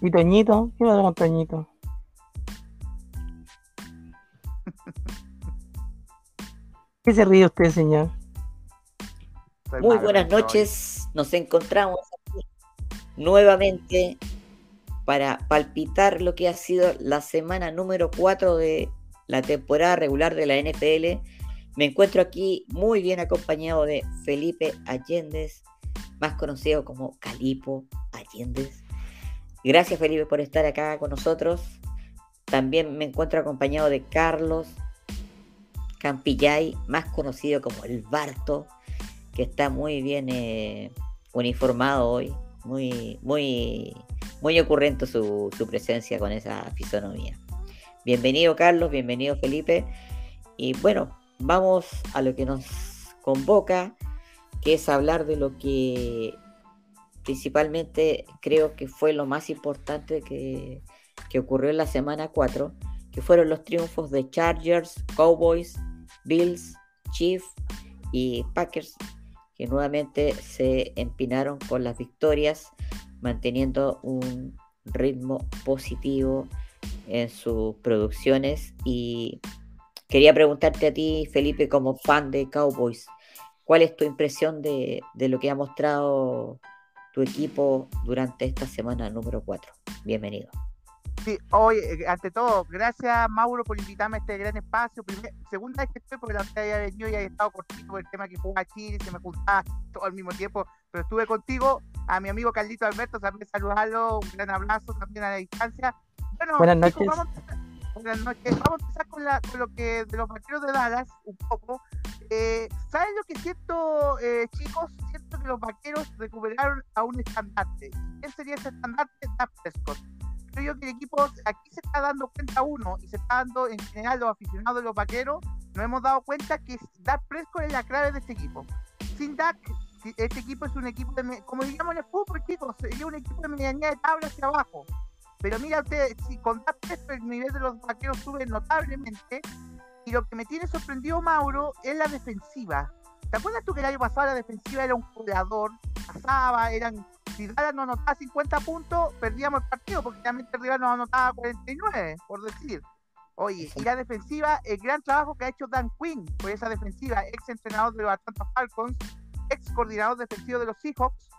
¿Y Toñito? ¿Qué pasa con Toñito? ¿Qué se ríe usted, señor? Muy buenas noches, nos encontramos aquí nuevamente para palpitar lo que ha sido la semana número 4 de la temporada regular de la NFL. Me encuentro aquí muy bien acompañado de Felipe Allendez, más conocido como Calipo Allendez. Gracias Felipe por estar acá con nosotros. También me encuentro acompañado de Carlos Campillay, más conocido como el Barto, que está muy bien eh, uniformado hoy, muy, muy, muy ocurrente su, su presencia con esa fisonomía. Bienvenido Carlos, bienvenido Felipe. Y bueno, vamos a lo que nos convoca, que es hablar de lo que principalmente creo que fue lo más importante que, ocurrió en la semana 4, que fueron los triunfos de Chargers, Cowboys, Bills, Chiefs y Packers, que nuevamente se empinaron con las victorias, manteniendo un ritmo positivo en sus producciones. Y quería preguntarte a ti, Felipe, como fan de Cowboys, ¿cuál es tu impresión de, de lo que ha mostrado tu equipo durante esta semana número 4. Bienvenido. Sí, hoy, eh, ante todo, gracias Mauro por invitarme a este gran espacio. segunda vez que estoy, porque la otra había venido y había estado cortito por el tema que juega Chile, se me juntaba todo al mismo tiempo, pero estuve contigo. A mi amigo Carlito Alberto, también saludarlo, un gran abrazo también a la distancia. Bueno, buenas noches. vamos, buenas noches. Vamos a empezar con, la, con lo que de los vaqueros de Dallas, un poco. Eh, ¿Saben lo que siento, eh, chicos? Siento que los vaqueros recuperaron a un estandarte. ¿Quién sería ese estandarte? Dak Prescott. Creo yo que el equipo aquí se está dando cuenta uno y se está dando en general los aficionados de los vaqueros, nos hemos dado cuenta que Dak Prescott es la clave de este equipo. Sin Dak, este equipo es un equipo, de, como digamos en el fútbol, chicos, sería un equipo de medianía de tabla hacia abajo. Pero mira usted, si con Dak Prescott el nivel de los vaqueros sube notablemente, y lo que me tiene sorprendido, Mauro, es la defensiva. ¿Te acuerdas tú que el año pasado la defensiva era un jugador? Pasaba, eran. Si Dallas no anotaba 50 puntos, perdíamos el partido, porque realmente el rival nos anotaba 49, por decir. Oye, y la defensiva, el gran trabajo que ha hecho Dan Quinn por esa defensiva, ex entrenador de los Atlanta Falcons, ex coordinador defensivo de los Seahawks,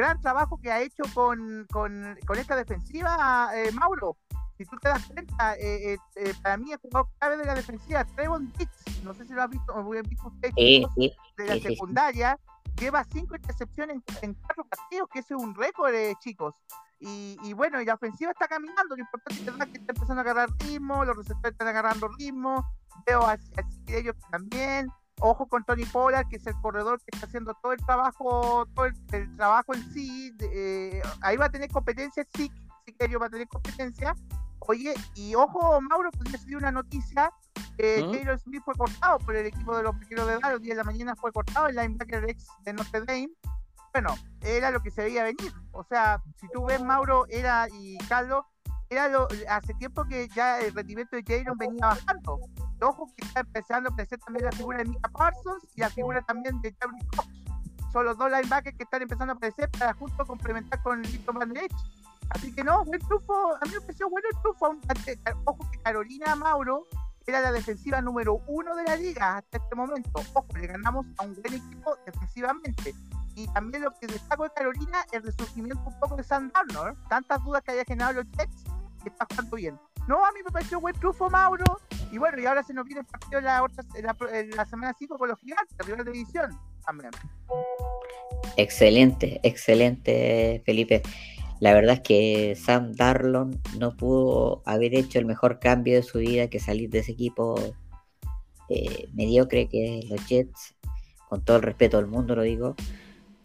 gran trabajo que ha hecho con, con, con esta defensiva, eh, Mauro. Si tú te das cuenta, eh, eh, eh, para mí el jugador clave de la defensiva, Trevon Dix, no sé si lo has visto, o visto usted, de la secundaria, lleva cinco intercepciones en, cuatro partidos, que ese es un récord, chicos. Y, y, bueno, y la ofensiva está caminando, lo importante es que está empezando a agarrar ritmo, los receptores están agarrando ritmo, veo así, ellos también. Ojo con Tony Pollard, que es el corredor que está haciendo todo el trabajo, todo el, trabajo en sí. ahí va a tener competencia, sí, sí que va a tener competencia, Oye, y ojo, Mauro, podría ser una noticia. Eh, Taylor Smith fue cortado por el equipo de los vaqueros de Dallas. El día de la mañana fue cortado el linebacker ex de Notre Dame. Bueno, era lo que se veía venir. O sea, si tú ves, Mauro, era y Carlos, era lo, hace tiempo que ya el rendimiento de Jalen venía bajando. Ojo que está empezando a aparecer también la figura de Mika Parsons y la figura también de Jerry Cox. Son los dos linebackers que están empezando a aparecer para justo complementar con Victor Van Así que no, buen triunfo, a mí me pareció bueno el triunfo. Ojo que Carolina Mauro era la defensiva número uno de la liga hasta este momento. Ojo, le ganamos a un buen equipo defensivamente. Y también lo que destaco de Carolina es el resurgimiento un poco de San Darnold. Tantas dudas que había generado los Jets, que está jugando bien. No, a mí me pareció buen triunfo Mauro. Y bueno, y ahora se nos viene el partido la, la, semana 5 con los gigantes, la primera división también. Excelente, excelente, Felipe. La verdad es que Sam Darlon no pudo haber hecho el mejor cambio de su vida que salir de ese equipo eh, mediocre que es los Jets, con todo el respeto del mundo lo digo,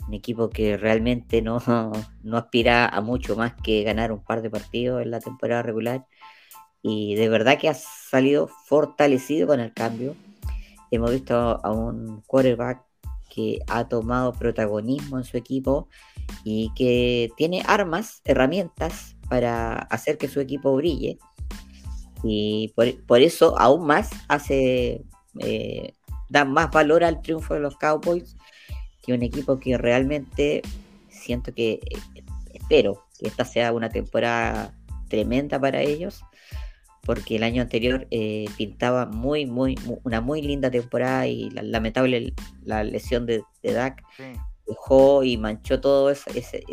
un equipo que realmente no, no aspira a mucho más que ganar un par de partidos en la temporada regular y de verdad que ha salido fortalecido con el cambio. Hemos visto a un quarterback que ha tomado protagonismo en su equipo y que tiene armas, herramientas para hacer que su equipo brille. Y por, eso aún más hace, eh, da más valor al triunfo de los Cowboys que un equipo que realmente siento que, eh, espero, que esta sea una temporada tremenda para ellos, porque el año anterior eh, pintaba muy, muy, una muy linda temporada y la, lamentable la lesión de, de Dak dejó y manchó todo eso, ese,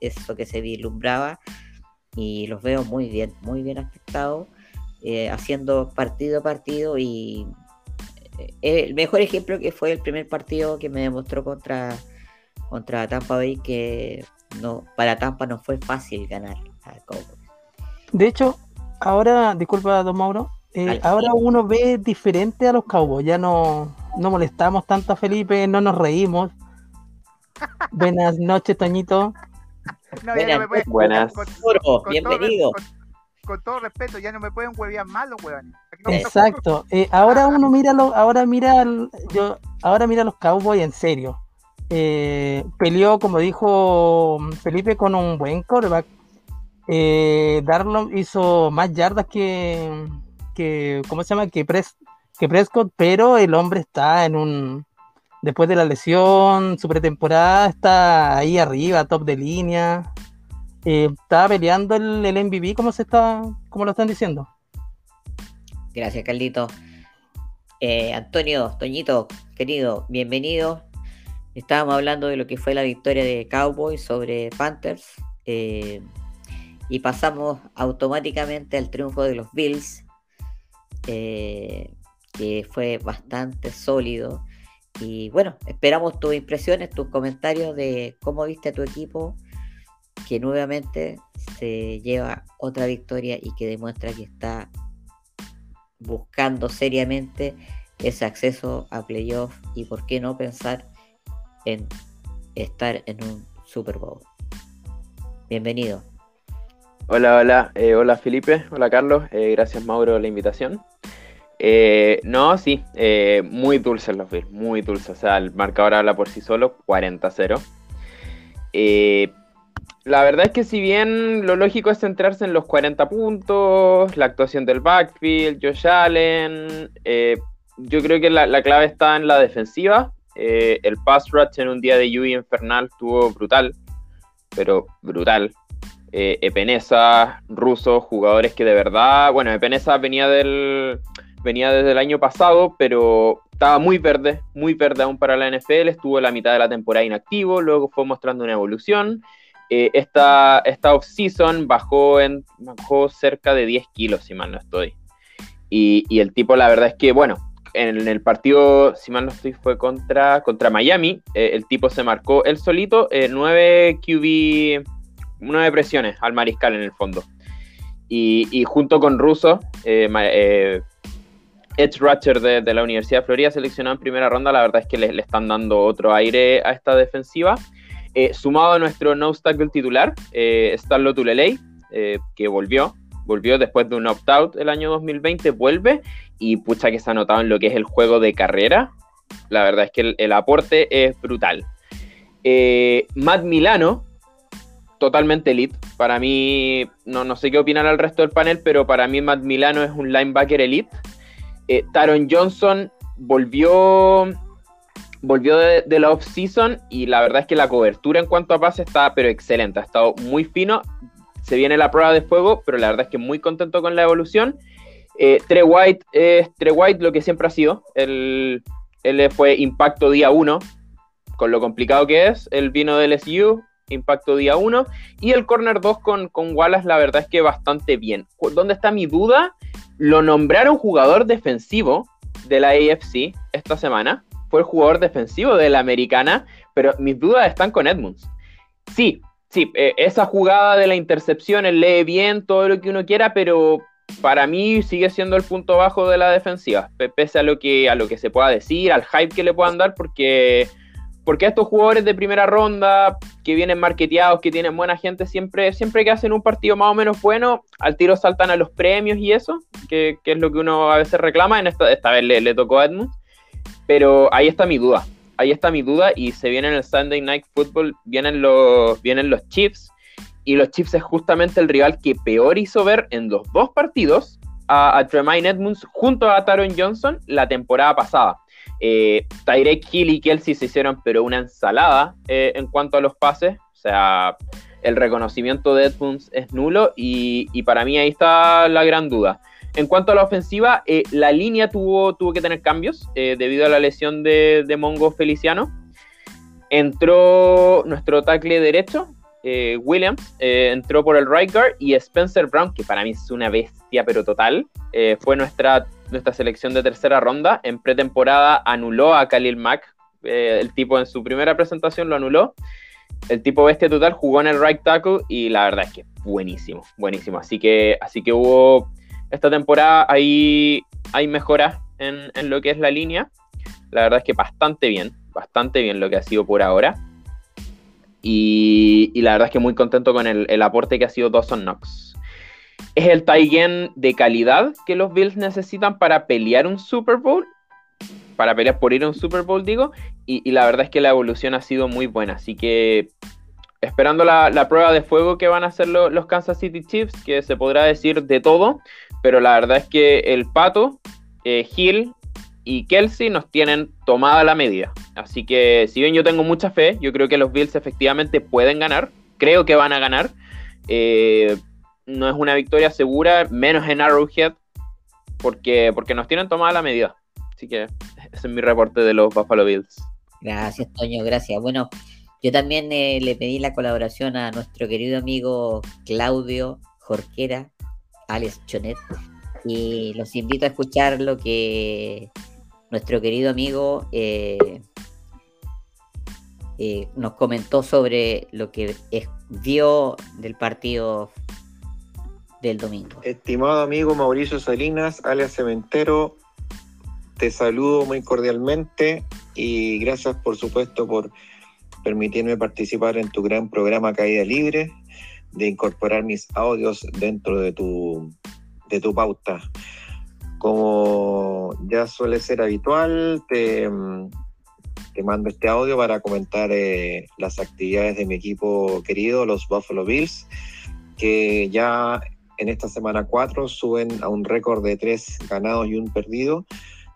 eso que se vislumbraba y los veo muy bien, muy bien aspectados, eh, haciendo partido a partido y eh, el mejor ejemplo que fue el primer partido que me demostró contra, contra Tampa Bay que no, para Tampa no fue fácil ganar De hecho, ahora, disculpa, don Mauro, eh, ahora uno ve diferente a los Cowboys, ya no, no molestamos tanto a Felipe, no nos reímos. Buenas noches, Toñito. Buenas. bienvenido. Con, todo respeto, ya no me pueden huevear mal los huevones. Exacto. Eh, ahora uno mira, lo, ahora mira, yo, ahora mira los Cowboys en serio. Eh, peleó, como dijo Felipe, con un buen coreback. Eh, Darlon hizo más yardas que, que ¿cómo se llama? Que, que Prescott, pero el hombre está en un, después de la lesión, su pretemporada está ahí arriba, top de línea. Eh, está peleando el, el, MVP, ¿cómo se está, cómo lo están diciendo? Gracias, Carlito. Eh, Antonio, Toñito, querido, bienvenido. Estábamos hablando de lo que fue la victoria de Cowboys sobre Panthers. Eh, y pasamos automáticamente al triunfo de los Bills, que fue bastante sólido. Y bueno, esperamos tus impresiones, tus comentarios de cómo viste a tu equipo, que nuevamente se lleva otra victoria y que demuestra que está buscando seriamente ese acceso a playoff y por qué no pensar en estar en un Super Bowl. Bienvenido. Hola, hola, eh, hola Felipe, hola Carlos, eh, gracias Mauro la invitación. Eh, no, sí, eh, muy dulces los Bills, muy dulces. O sea, el marcador habla por sí solo, 40-0. Eh, la verdad es que si bien lo lógico es centrarse en los 40 puntos, la actuación del backfield, Josh Allen, yo creo que la, clave está en la defensiva. el pass rush en un día de lluvia infernal estuvo brutal, pero brutal. Epenesa, Russo, jugadores que de verdad, bueno, Epenesa venía del, venía desde el año pasado, pero estaba muy verde, muy verde aún para la NFL, estuvo la mitad de la temporada inactivo, luego fue mostrando una evolución. Eh, esta, esta off-season bajó, en, bajó cerca de 10 kilos, si mal no estoy. Y, el tipo, la verdad es que, bueno, en el partido, si mal no estoy, fue contra, contra Miami, eh, el tipo se marcó él solito eh, 9 QB, 9 presiones al mariscal en el fondo. Y, junto con Russo, eh, eh Edge Ratcher de, la Universidad de Florida, seleccionado en primera ronda, la verdad es que le, están dando otro aire a esta defensiva. Eh, sumado a nuestro no tackle titular, eh, Starlo Tulelei, eh, que volvió, volvió después de un opt-out el año 2020, vuelve y pucha que se ha notado en lo que es el juego de carrera. La verdad es que el, aporte es brutal. Eh, Matt Milano, totalmente elite. Para mí, no, no sé qué opinan el resto del panel, pero para mí Matt Milano es un linebacker elite. Eh, Taron Johnson volvió, volvió de, la off-season y la verdad es que la cobertura en cuanto a pase está pero excelente, ha estado muy fino. Se viene la prueba de fuego, pero la verdad es que muy contento con la evolución. Eh, Trey White es Trey White lo que siempre ha sido. Él, él fue impacto día 1, con lo complicado que es. Él vino del SU, impacto día 1. Y el corner 2 con, con Wallace, la verdad es que bastante bien. ¿Dónde está mi duda? Lo nombraron jugador defensivo de la AFC esta semana. Fue el jugador defensivo de la americana, pero mis dudas están con Edmunds. Sí, sí, eh, esa jugada de la intercepción, él lee bien todo lo que uno quiera, pero para mí sigue siendo el punto bajo de la defensiva, pese a lo que, a lo que se pueda decir, al hype que le puedan dar, porque porque estos jugadores de primera ronda que vienen marketeados, que tienen buena gente, siempre, siempre que hacen un partido más o menos bueno, al tiro saltan a los premios y eso, que, es lo que uno a veces reclama. En esta, esta vez le, tocó a Edmund. Pero ahí está mi duda. Ahí está mi duda. Y se viene en el Sunday Night Football, vienen los, vienen los Chiefs. Y los Chiefs es justamente el rival que peor hizo ver en los dos partidos a, a Tremaine Edmonds junto a Taron Johnson la temporada pasada. Eh, Tyrek Hill y Kelsey se hicieron, pero una ensalada eh, en cuanto a los pases. O sea, el reconocimiento de Edmunds es nulo y, para mí ahí está la gran duda. En cuanto a la ofensiva, eh, la línea tuvo, tuvo que tener cambios eh, debido a la lesión de, de Mongo Feliciano. Entró nuestro tackle derecho, eh, Williams, entró por el right guard y Spencer Brown, que para mí es una bestia pero total, fue nuestra, nuestra selección de tercera ronda. En pretemporada anuló a Khalil Mack, el tipo en su primera presentación lo anuló el tipo bestia total jugó en el right tackle y la verdad es que buenísimo, buenísimo. Así que, así que hubo esta temporada ahí hay mejoras en, lo que es la línea. La verdad es que bastante bien, bastante bien lo que ha sido por ahora. Y, la verdad es que muy contento con el, aporte que ha sido Dawson Knox. Es el tie de calidad que los Bills necesitan para pelear un Super Bowl para pelear por ir a un Super Bowl, digo, y, la verdad es que la evolución ha sido muy buena, así que esperando la, prueba de fuego que van a hacer los Kansas City Chiefs, que se podrá decir de todo, pero la verdad es que el Pato, eh, Hill y Kelsey nos tienen tomada la medida, así que si bien yo tengo mucha fe, yo creo que los Bills efectivamente pueden ganar, creo que van a ganar, eh, no es una victoria segura, menos en Arrowhead, porque, porque nos tienen tomada la medida. Así que ese es mi reporte de los Buffalo Bills. Gracias, Toño, gracias. Bueno, yo también eh, le pedí la colaboración a nuestro querido amigo Claudio Jorquera, Alex Chonet, y los invito a escuchar lo que nuestro querido amigo eh, eh, nos comentó sobre lo que vio del partido del domingo. Estimado amigo Mauricio Salinas, alias Cementero, te saludo muy cordialmente y gracias por supuesto por permitirme participar en tu gran programa Caída Libre, de incorporar mis audios dentro de tu, de tu pauta. Como ya suele ser habitual, te, te mando este audio para comentar eh, las actividades de mi equipo querido, los Buffalo Bills, que ya en esta semana 4 suben a un récord de tres ganados y un perdido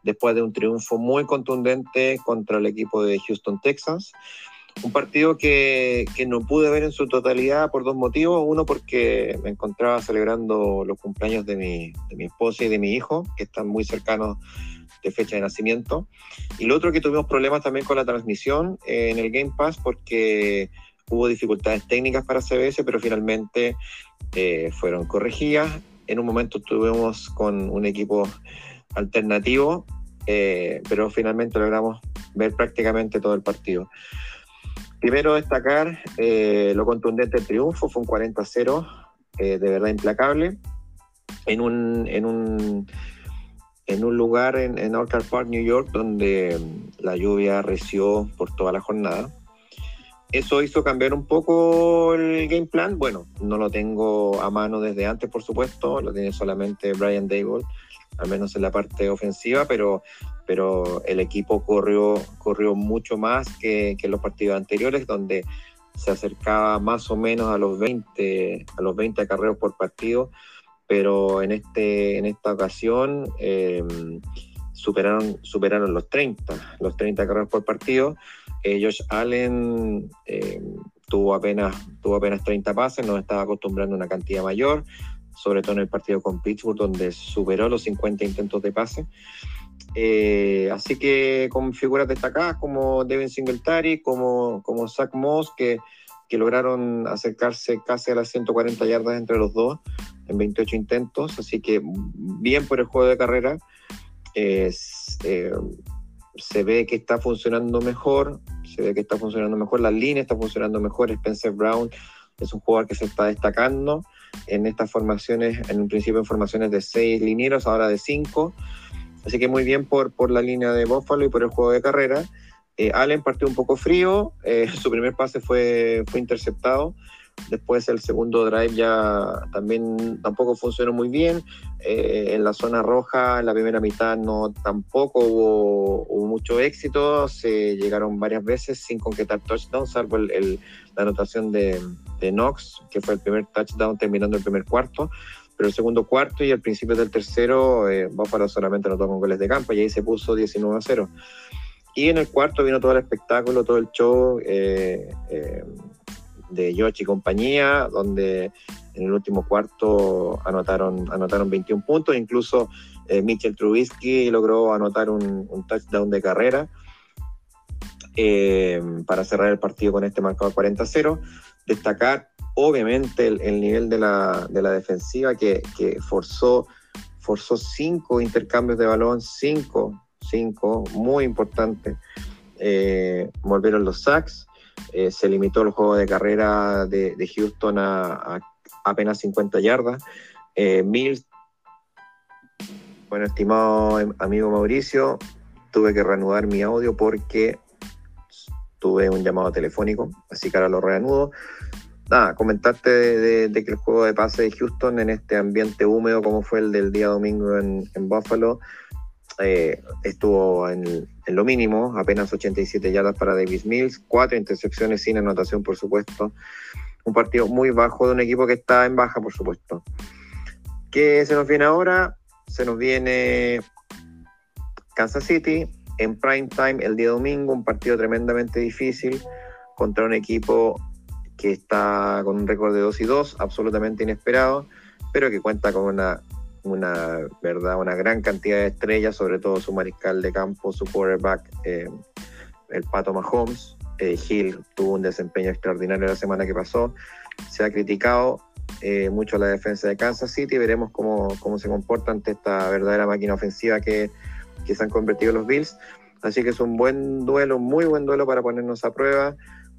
después de un triunfo muy contundente contra el equipo de Houston Texans. Un partido que, no pude ver en su totalidad por dos motivos. Uno, porque me encontraba celebrando los cumpleaños de mi, de mi esposa y de mi hijo, que están muy cercanos de fecha de nacimiento. Y lo otro, que tuvimos problemas también con la transmisión en el Game Pass, porque hubo dificultades técnicas para CBS, pero finalmente eh, fueron corregidas. En un momento estuvimos con un equipo alternativo eh, pero finalmente logramos ver prácticamente todo el partido. Primero destacar eh, lo contundente del triunfo, fue un 40-0, eh, de verdad implacable, en un, en un, en un lugar en, en Orchard Park, New York, donde mm, la lluvia reció por toda la jornada. Eso hizo cambiar un poco el game plan. Bueno, no lo tengo a mano desde antes, por supuesto, lo tiene solamente Brian Dable al menos en la parte ofensiva, pero, pero el equipo corrió, corrió mucho más que, los partidos anteriores, donde se acercaba más o menos a los 20, a los 20 acarreos por partido, pero en, este, en esta ocasión em, superaron, superaron los 30, los 30 acarreos por partido. Eh, Josh Allen em, tuvo, apenas, tuvo apenas 30 pases, nos estaba acostumbrando a una cantidad mayor sobre todo en el partido con Pittsburgh, donde superó los 50 intentos de pase. Eh, así que con figuras destacadas como Devin Singletary, como, como Zach Moss, que, que lograron acercarse casi a las 140 yardas entre los dos en 28 intentos, así que bien por el juego de carrera. Eh, se ve que está funcionando mejor, se ve que está funcionando mejor, la línea está funcionando mejor, Spencer Brown es un jugador que se está destacando en estas formaciones, en un principio en formaciones de seis linieros, ahora de cinco. Así que muy bien por, por la línea de Buffalo y por el juego de carrera. Eh, Allen partió un poco frío, eh, su primer pase fue, fue interceptado. Después el segundo drive ya también tampoco funcionó muy bien. Eh, en la zona roja, en la primera mitad no tampoco hubo, mucho éxito. Se llegaron varias veces sin concretar touchdown, salvo el, la anotación de, de Knox, que fue el primer touchdown terminando el primer cuarto. Pero el segundo cuarto y al principio del tercero, eh, Buffalo solamente anotó con goles de campo y ahí se puso 19 a 0. Y en el cuarto vino todo el espectáculo, todo el show. Eh, eh, de George y compañía, donde en el último cuarto anotaron, anotaron 21 puntos, incluso eh, Mitchell Trubisky logró anotar un, touchdown de carrera eh, para cerrar el partido con este marcador 40-0. Destacar, obviamente, el, nivel de la, defensiva que, forzó, forzó cinco intercambios de balón, cinco, cinco, muy importante. Eh, volvieron los sacks, se limitó el juego de carrera de, Houston a, apenas 50 yardas. Mills bueno, estimado amigo Mauricio, tuve que reanudar mi audio porque tuve un llamado telefónico, así que ahora lo reanudo. Nada, comentarte de, que el juego de pase de Houston en este ambiente húmedo como fue el del día domingo en, Buffalo, eh, estuvo en, lo mínimo, apenas 87 yardas para Davis Mills, cuatro intercepciones sin anotación, por supuesto. Un partido muy bajo de un equipo que está en baja, por supuesto. ¿Qué se nos viene ahora? se nos viene Kansas City en prime time el día domingo, un partido tremendamente difícil contra un equipo que está con un récord de 2 y 2, absolutamente inesperado, pero que cuenta con una, una, ¿verdad? una gran cantidad de estrellas, sobre todo su mariscal de campo, su quarterback, eh, el Pato Mahomes. Eh, Hill tuvo un desempeño extraordinario la semana que pasó. Se ha criticado eh, mucho la defensa de Kansas City. Veremos cómo, cómo se comporta ante esta verdadera máquina ofensiva que, que se han convertido los Bills. Así que es un buen duelo, muy buen duelo para ponernos a prueba.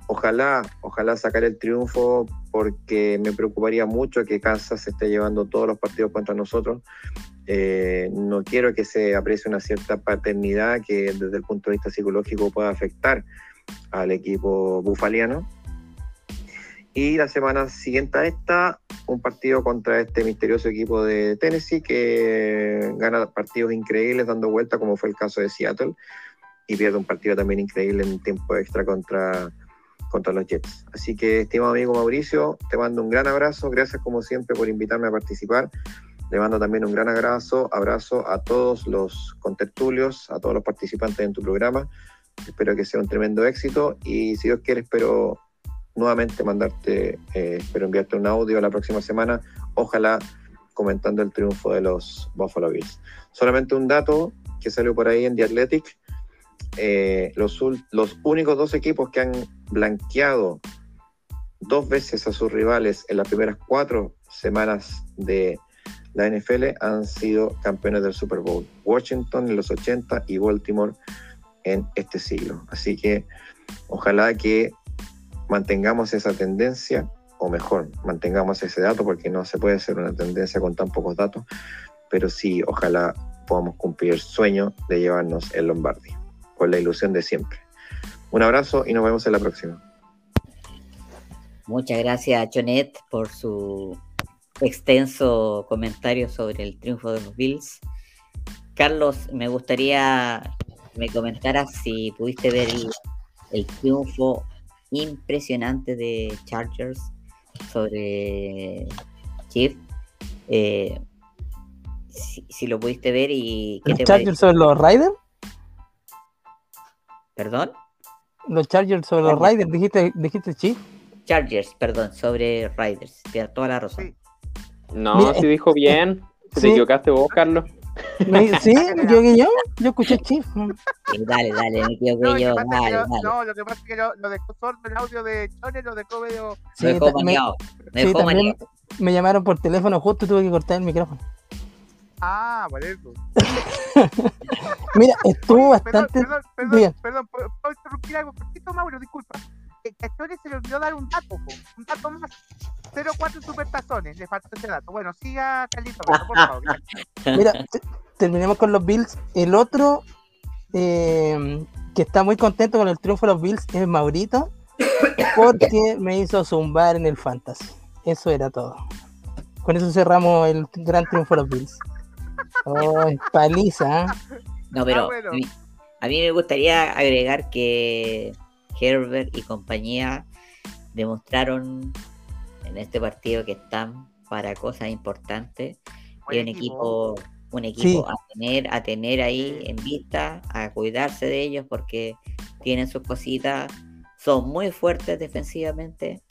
Ojalá, ojalá sacar el triunfo porque me preocuparía mucho que Kansas esté llevando todos los partidos contra nosotros. Eh, no quiero que se aprecie una cierta paternidad que desde el punto de vista psicológico pueda afectar al equipo bufaliano. Y la semana siguiente a esta, un partido contra este misterioso equipo de Tennessee que gana partidos increíbles dando vuelta, como fue el caso de Seattle, y pierde un partido también increíble en tiempo extra contra, contra los Jets. Así que, estimado amigo Mauricio, te mando un gran abrazo. Gracias, como siempre, por invitarme a participar. Le mando también un gran abrazo, abrazo a todos los contertulios, a todos los participantes en tu programa. Espero que sea un tremendo éxito y si Dios quiere, espero nuevamente mandarte, eh, espero enviarte un audio la próxima semana, ojalá comentando el triunfo de los Buffalo Bills. Solamente un dato que salió por ahí en The Athletic, eh, los, los únicos dos equipos que han blanqueado dos veces a sus rivales en las primeras cuatro semanas de la NFL han sido campeones del Super Bowl. Washington en los 80 y Baltimore en este siglo. Así que ojalá que mantengamos esa tendencia, o mejor, mantengamos ese dato, porque no se puede hacer una tendencia con tan pocos datos, pero sí, ojalá podamos cumplir el sueño de llevarnos el Lombardi, con la ilusión de siempre. Un abrazo y nos vemos en la próxima. Muchas gracias, Chonet, por su extenso comentario sobre el triunfo de los Bills. Carlos, me gustaría que me comentaras si pudiste ver el triunfo impresionante de Chargers sobre Chief. Eh, si, lo pudiste ver y... ¿Los Chargers sobre los Raiders? ¿Perdón? Los Chargers sobre los Raiders, dijiste, dijiste Chief. Chargers, perdón, sobre Raiders. Tienes toda la razón. No, si dijo bien. ¿Te equivocaste vos, Carlos? Sí, me equivoqué yo. Yo escuché Chief. dale, dale, me equivoqué no, yo. Dale, dale. No, lo que pasa es que lo, lo dejó sordo el audio de Chone, lo dejó medio. Sí, me dejó maniado. Me, dejó sí, me llamaron por teléfono justo y tuve que cortar el micrófono. Ah, eso. Mira, estuvo bastante. Perdón, perdón, bien. perdón, ¿puedo interrumpir algo poquito, Mauro? Disculpa. Que a Chone se le olvidó dar un dato, un dato más. 0-4 supertazones, le falta ese dato. Bueno, siga Carlito, por favor. Mira, terminemos con los Bills. El otro eh, que está muy contento con el triunfo de los Bills es Maurito, porque me hizo zumbar en el Fantasy. Eso era todo. Con eso cerramos el gran triunfo de los Bills. Oh, paliza. ¿eh? No, pero ah, a, mí, me gustaría agregar que Herbert y compañía demostraron en este partido que están para cosas importantes. y un equipo, un equipo a tener, a tener ahí en vista, a cuidarse de ellos porque tienen sus cositas, son muy fuertes defensivamente.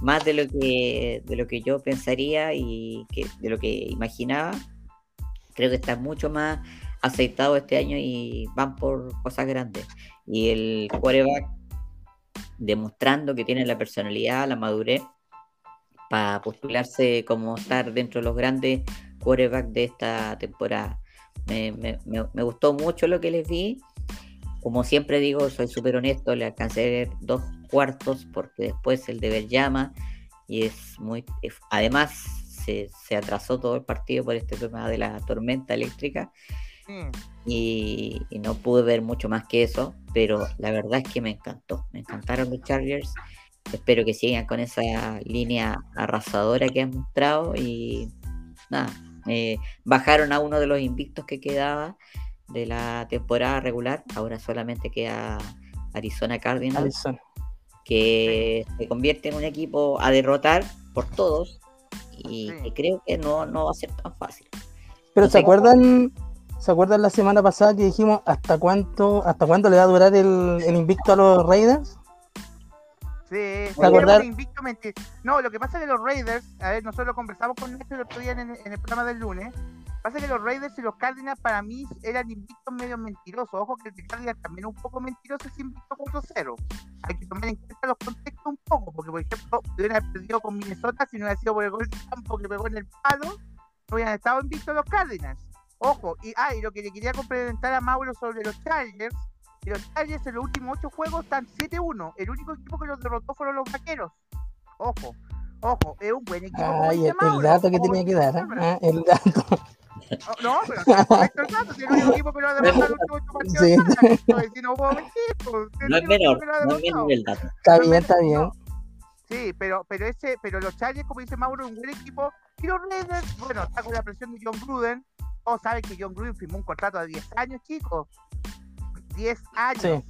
más de lo que de lo que yo pensaría y que, de lo que imaginaba. Creo que está mucho más aceitado este año y van por cosas grandes. Y el quarterback demostrando que tiene la personalidad, la madurez para postularse como estar dentro de los grandes quarterbacks de esta temporada. Me, gustó mucho lo que les vi. Como siempre digo, soy súper honesto, le alcancé dos cuartos porque después el deber llama y es muy... Además, se, se atrasó todo el partido por este tema de la tormenta eléctrica y, no pude ver mucho más que eso, pero la verdad es que me encantó. Me encantaron los Chargers. Espero que sigan con esa línea arrasadora que han mostrado y nada, eh, bajaron a uno de los invictos que quedaba de la temporada regular. Ahora solamente queda Arizona Cardinals, que se convierte en un equipo a derrotar por todos y creo que no, no va a ser tan fácil. Pero ¿se acuerdan? ¿Se acuerdan la semana pasada que dijimos hasta cuánto, hasta cuánto le va a durar el, invicto a los Raiders? Sí, ¿Se invicto No, lo que pasa es que los Raiders, a ver, nosotros conversamos con Nacho el otro día en, el programa del lunes. Pasa que los Raiders y los Cardinals para mí eran invictos medio mentirosos. Ojo que el de Cardinals también es un poco mentiroso, es invicto 4-0. Hay que tomar en cuenta los contextos un poco, porque por ejemplo, hubieran perdido con Minnesota si no hubiera sido por el gol de campo que pegó en el palo, no hubieran estado invictos los Cardinals. Ojo, y, ah, lo que le quería complementar a Mauro sobre los Chargers, los Chargers en los últimos ocho juegos están 7-1. El único equipo que los derrotó fueron los vaqueros. Ojo, ojo, es un buen equipo. Ay, el, dato que tenía que dar, ¿eh? ah, el dato. No, pero está correcto el dato, si el único equipo que lo ha derrotado en los últimos ocho partidos. Sí. no puedo mentir, no es menor, no es menor el dato. Está bien, está bien. Sí, pero, pero ese, pero los Chargers, como dice Mauro, es un buen equipo. Y los Raiders, bueno, está con la presión de John Gruden, todos saben que John Green firmó un contrato de 10 años, chicos. 10 años.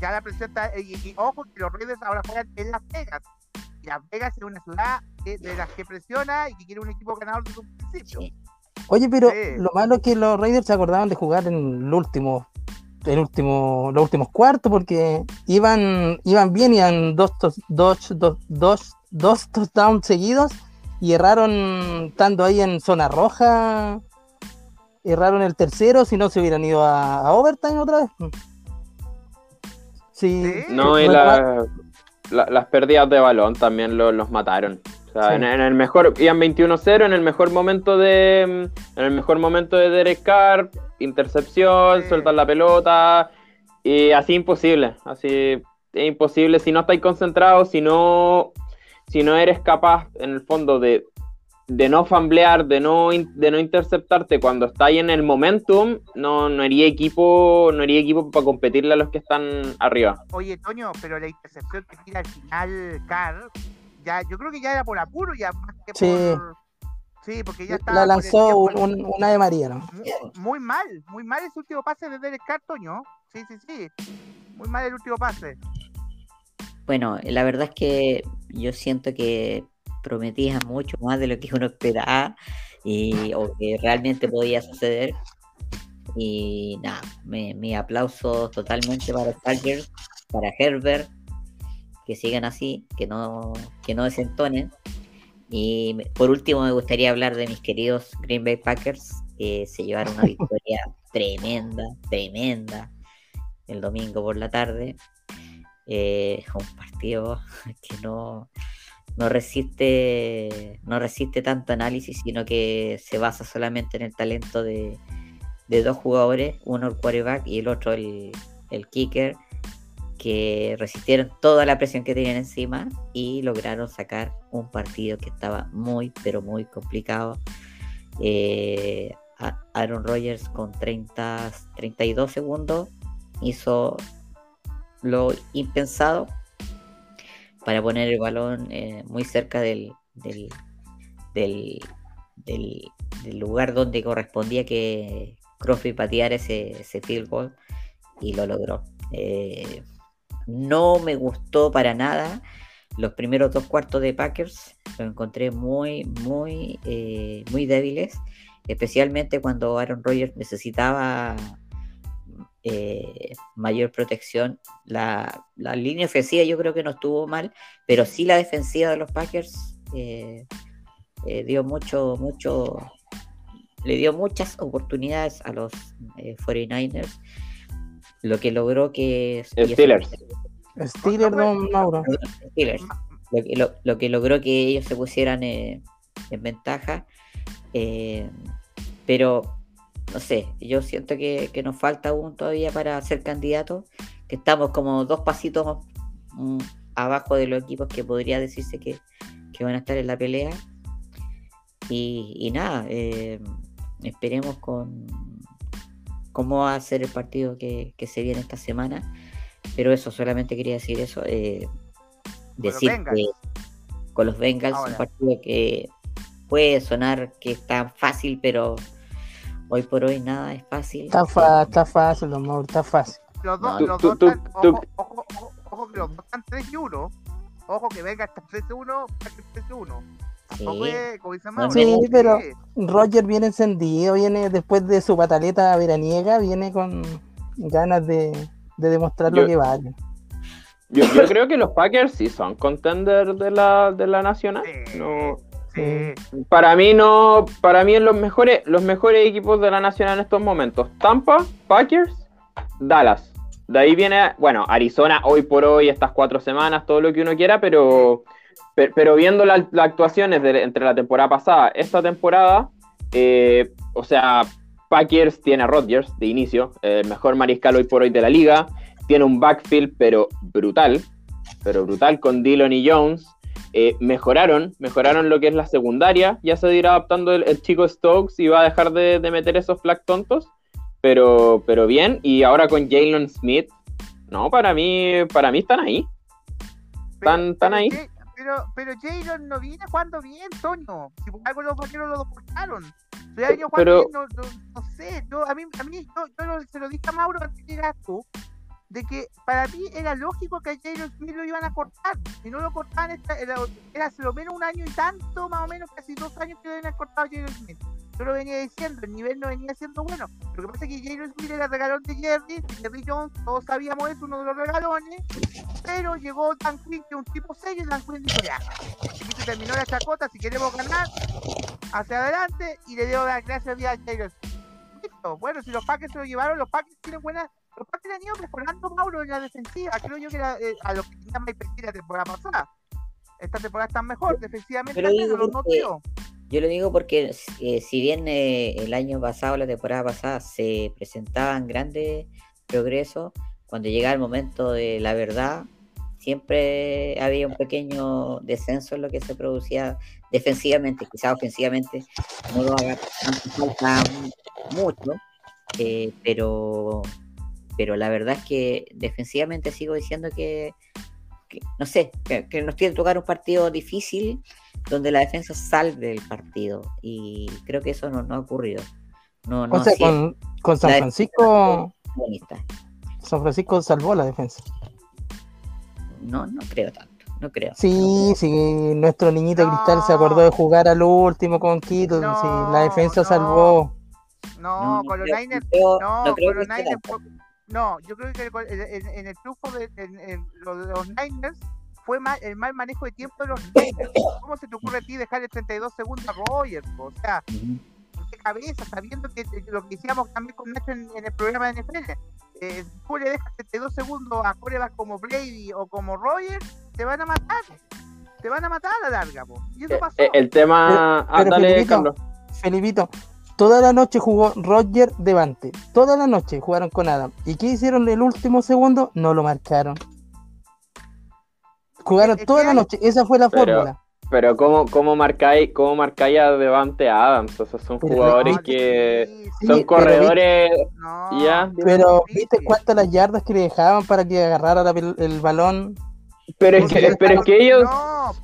ya la presión está. Y, ojo que los Raiders ahora juegan en Las Vegas. Y Las Vegas es una ciudad de las que presiona y que quiere un equipo ganador desde un principio. Oye, pero lo malo es que los Raiders se acordaban de jugar en el último, el último, los últimos cuartos porque iban, iban bien, iban dos, dos, dos, dos, dos, dos touchdowns seguidos y erraron estando ahí en zona roja. Erraron el tercero, si no se hubieran ido a, overtime otra vez. Sí. No, y las pérdidas de balón también los mataron. Sea, en, el mejor, iban 21-0 en el mejor momento de. En el mejor momento de Derek Carr, intercepción, sueltan la pelota. Y así imposible. Así es imposible si no estáis concentrados, si no si no eres capaz, en el fondo, de, no famblear, de no, de no interceptarte cuando está ahí en el momentum, no, no haría equipo, no haría equipo para competirle a los que están arriba. Oye, Toño, pero la intercepción que tira al final Carr, ya, yo creo que ya era por apuro, ya más que por. Sí, porque ya estaba. La lanzó una de María, ¿no? Muy, mal, muy mal ese último pase de Derek Carr, Toño. Sí, sí, sí. Muy mal el último pase. Bueno, la verdad es que yo siento que prometía mucho más de lo que uno esperaba y, o que realmente podía suceder. Y nada, mi, aplauso totalmente para Chargers, para Herbert, que sigan así, que no, que no desentonen. Y por último me gustaría hablar de mis queridos Green Bay Packers, que se llevaron una victoria tremenda, tremenda el domingo por la tarde. Eh, un partido que no, no resiste no resiste tanto análisis, sino que se basa solamente en el talento de, dos jugadores, uno el quarterback y el otro el, kicker, que resistieron toda la presión que tenían encima y lograron sacar un partido que estaba muy, pero muy complicado. Eh, Aaron Rodgers con 30, 32 segundos hizo lo impensado para poner el balón eh, muy cerca del, lugar donde correspondía que Crosby pateara ese, ese field goal y lo logró. Eh, no me gustó para nada los primeros dos cuartos de Packers, lo encontré muy, muy, eh, muy débiles, especialmente cuando Aaron Rodgers necesitaba eh, mayor protección. La, línea ofensiva yo creo que no estuvo mal, pero sí la defensiva de los Packers eh, eh, dio mucho, mucho, le dio muchas oportunidades a los 49ers, lo que logró que... Steelers. Steelers, Mauro. Steelers. Lo, que logró que ellos se pusieran en ventaja. pero no sé, yo siento que, nos falta aún todavía para ser candidatos, que estamos como dos pasitos mm, abajo de los equipos que podría decirse que, van a estar en la pelea. Y, nada, eh, esperemos con cómo va a ser el partido que, se viene esta semana. Pero eso, solamente quería decir eso. Eh, decir que con los Bengals, un partido que puede sonar que está fácil, pero Hoy por hoy nada es fácil. Está, está fácil, don está fácil. Los dos, los dos están, ojo, ojo, ojo, que los dos están 3 y 1. Ojo que venga hasta 3 y 1, 3 y 1. Sí. como dice Mauro, sí, pero Roger viene encendido, viene después de su pataleta veraniega, viene con ganas de, de demostrar lo que vale. Yo, yo, creo que los Packers sí son contenders de la, de la nacional. No, para mí no, para mí en los mejores, los mejores equipos de la nacional en estos momentos. Tampa, Packers, Dallas. De ahí viene, bueno, Arizona hoy por hoy, estas cuatro semanas, todo lo que uno quiera, pero, pero, viendo las actuaciones entre la temporada pasada, esta temporada, eh, o sea, Packers tiene a Rodgers de inicio, el mejor mariscal hoy por hoy de la liga, tiene un backfield pero brutal, pero brutal con Dillon y Jones, eh, mejoraron, mejoraron lo que es la secundaria, ya se irá adaptando el, chico Stokes y va a dejar de, meter esos flag tontos, pero, pero bien, y ahora con Jalen Smith, no, para mí, para mí están ahí. Están, están ahí. Pero, pero Jalen no viene jugando bien, Toño. Si por algo los vaqueros lo deportaron. Pero, no, no, sé, yo, a mí, a mí yo, yo, se lo dije a Mauro antes de llegar tú, de que para mí era lógico que a Jaron Smith lo iban a cortar. Si no lo cortaban, era, era lo menos un año y tanto, más o menos casi dos años que lo habían cortado a Jaron Smith. Yo lo venía diciendo, el nivel no venía siendo bueno. Lo que pasa es que Jaron Smith era el regalón de Jerry, Jerry Jones, todos sabíamos eso, uno de los regalones, pero llegó Dan Quinn, que un tipo serio, Dan Quinn dijo, ya, se terminó la chacota, si queremos ganar, hacia adelante, y le dio las gracias a Jaron Smith. Listo. Bueno, si los Packers se lo llevaron, los Packers tienen buenas los Packers han ido mejorando Mauro en la defensiva. Creo yo que era, eh, a lo que tenía Mike la temporada pasada. Esta temporada está mejor, defensivamente lo yo. Yo lo digo porque eh, si bien eh, el año pasado, la temporada pasada, se presentaban grandes progresos, cuando llegaba el momento de la verdad, siempre había un pequeño descenso en lo que se producía defensivamente, quizás ofensivamente no lo haga falta mucho, pero pero la verdad es que defensivamente sigo diciendo que, no sé, que, nos tiene que tocar un partido difícil donde la defensa salve el partido y creo que eso no, ha ocurrido. No, o sea, con, San Francisco... San Francisco salvó la defensa. No, no creo tanto. No creo. Sí, sí, nuestro niñito Cristal se acordó de jugar al último con Quito. sí, la defensa salvó. No, con los Niners. No, con los Niners. No, yo creo que en, el triunfo de los, Niners fue el mal manejo de tiempo de los Niners. ¿Cómo se te ocurre a ti dejar el 32 segundos a Rogers? O sea, qué cabeza, sabiendo que, lo que decíamos también con Nacho en, el programa de NFL. Eh, tú le dejas 32 segundos a corebas como Brady o como Rogers, te van a matar. Te van a matar a la larga. Y eso eh, pasó. Eh, el tema. Ah, dale, Carlos. Felipito, Toda la noche jugó Roger Devante. Toda la noche jugaron con Adam. ¿Y qué hicieron el último segundo? No lo marcaron. Jugaron toda la noche. Esa fue la fórmula. Pero ¿cómo, cómo marcáis cómo marcáis a Devante Adams? O sea, son jugadores que son corredores. ya, pero ¿viste cuántas las yardas que le dejaban para que agarrara el balón? Pero es que, pero es que ellos,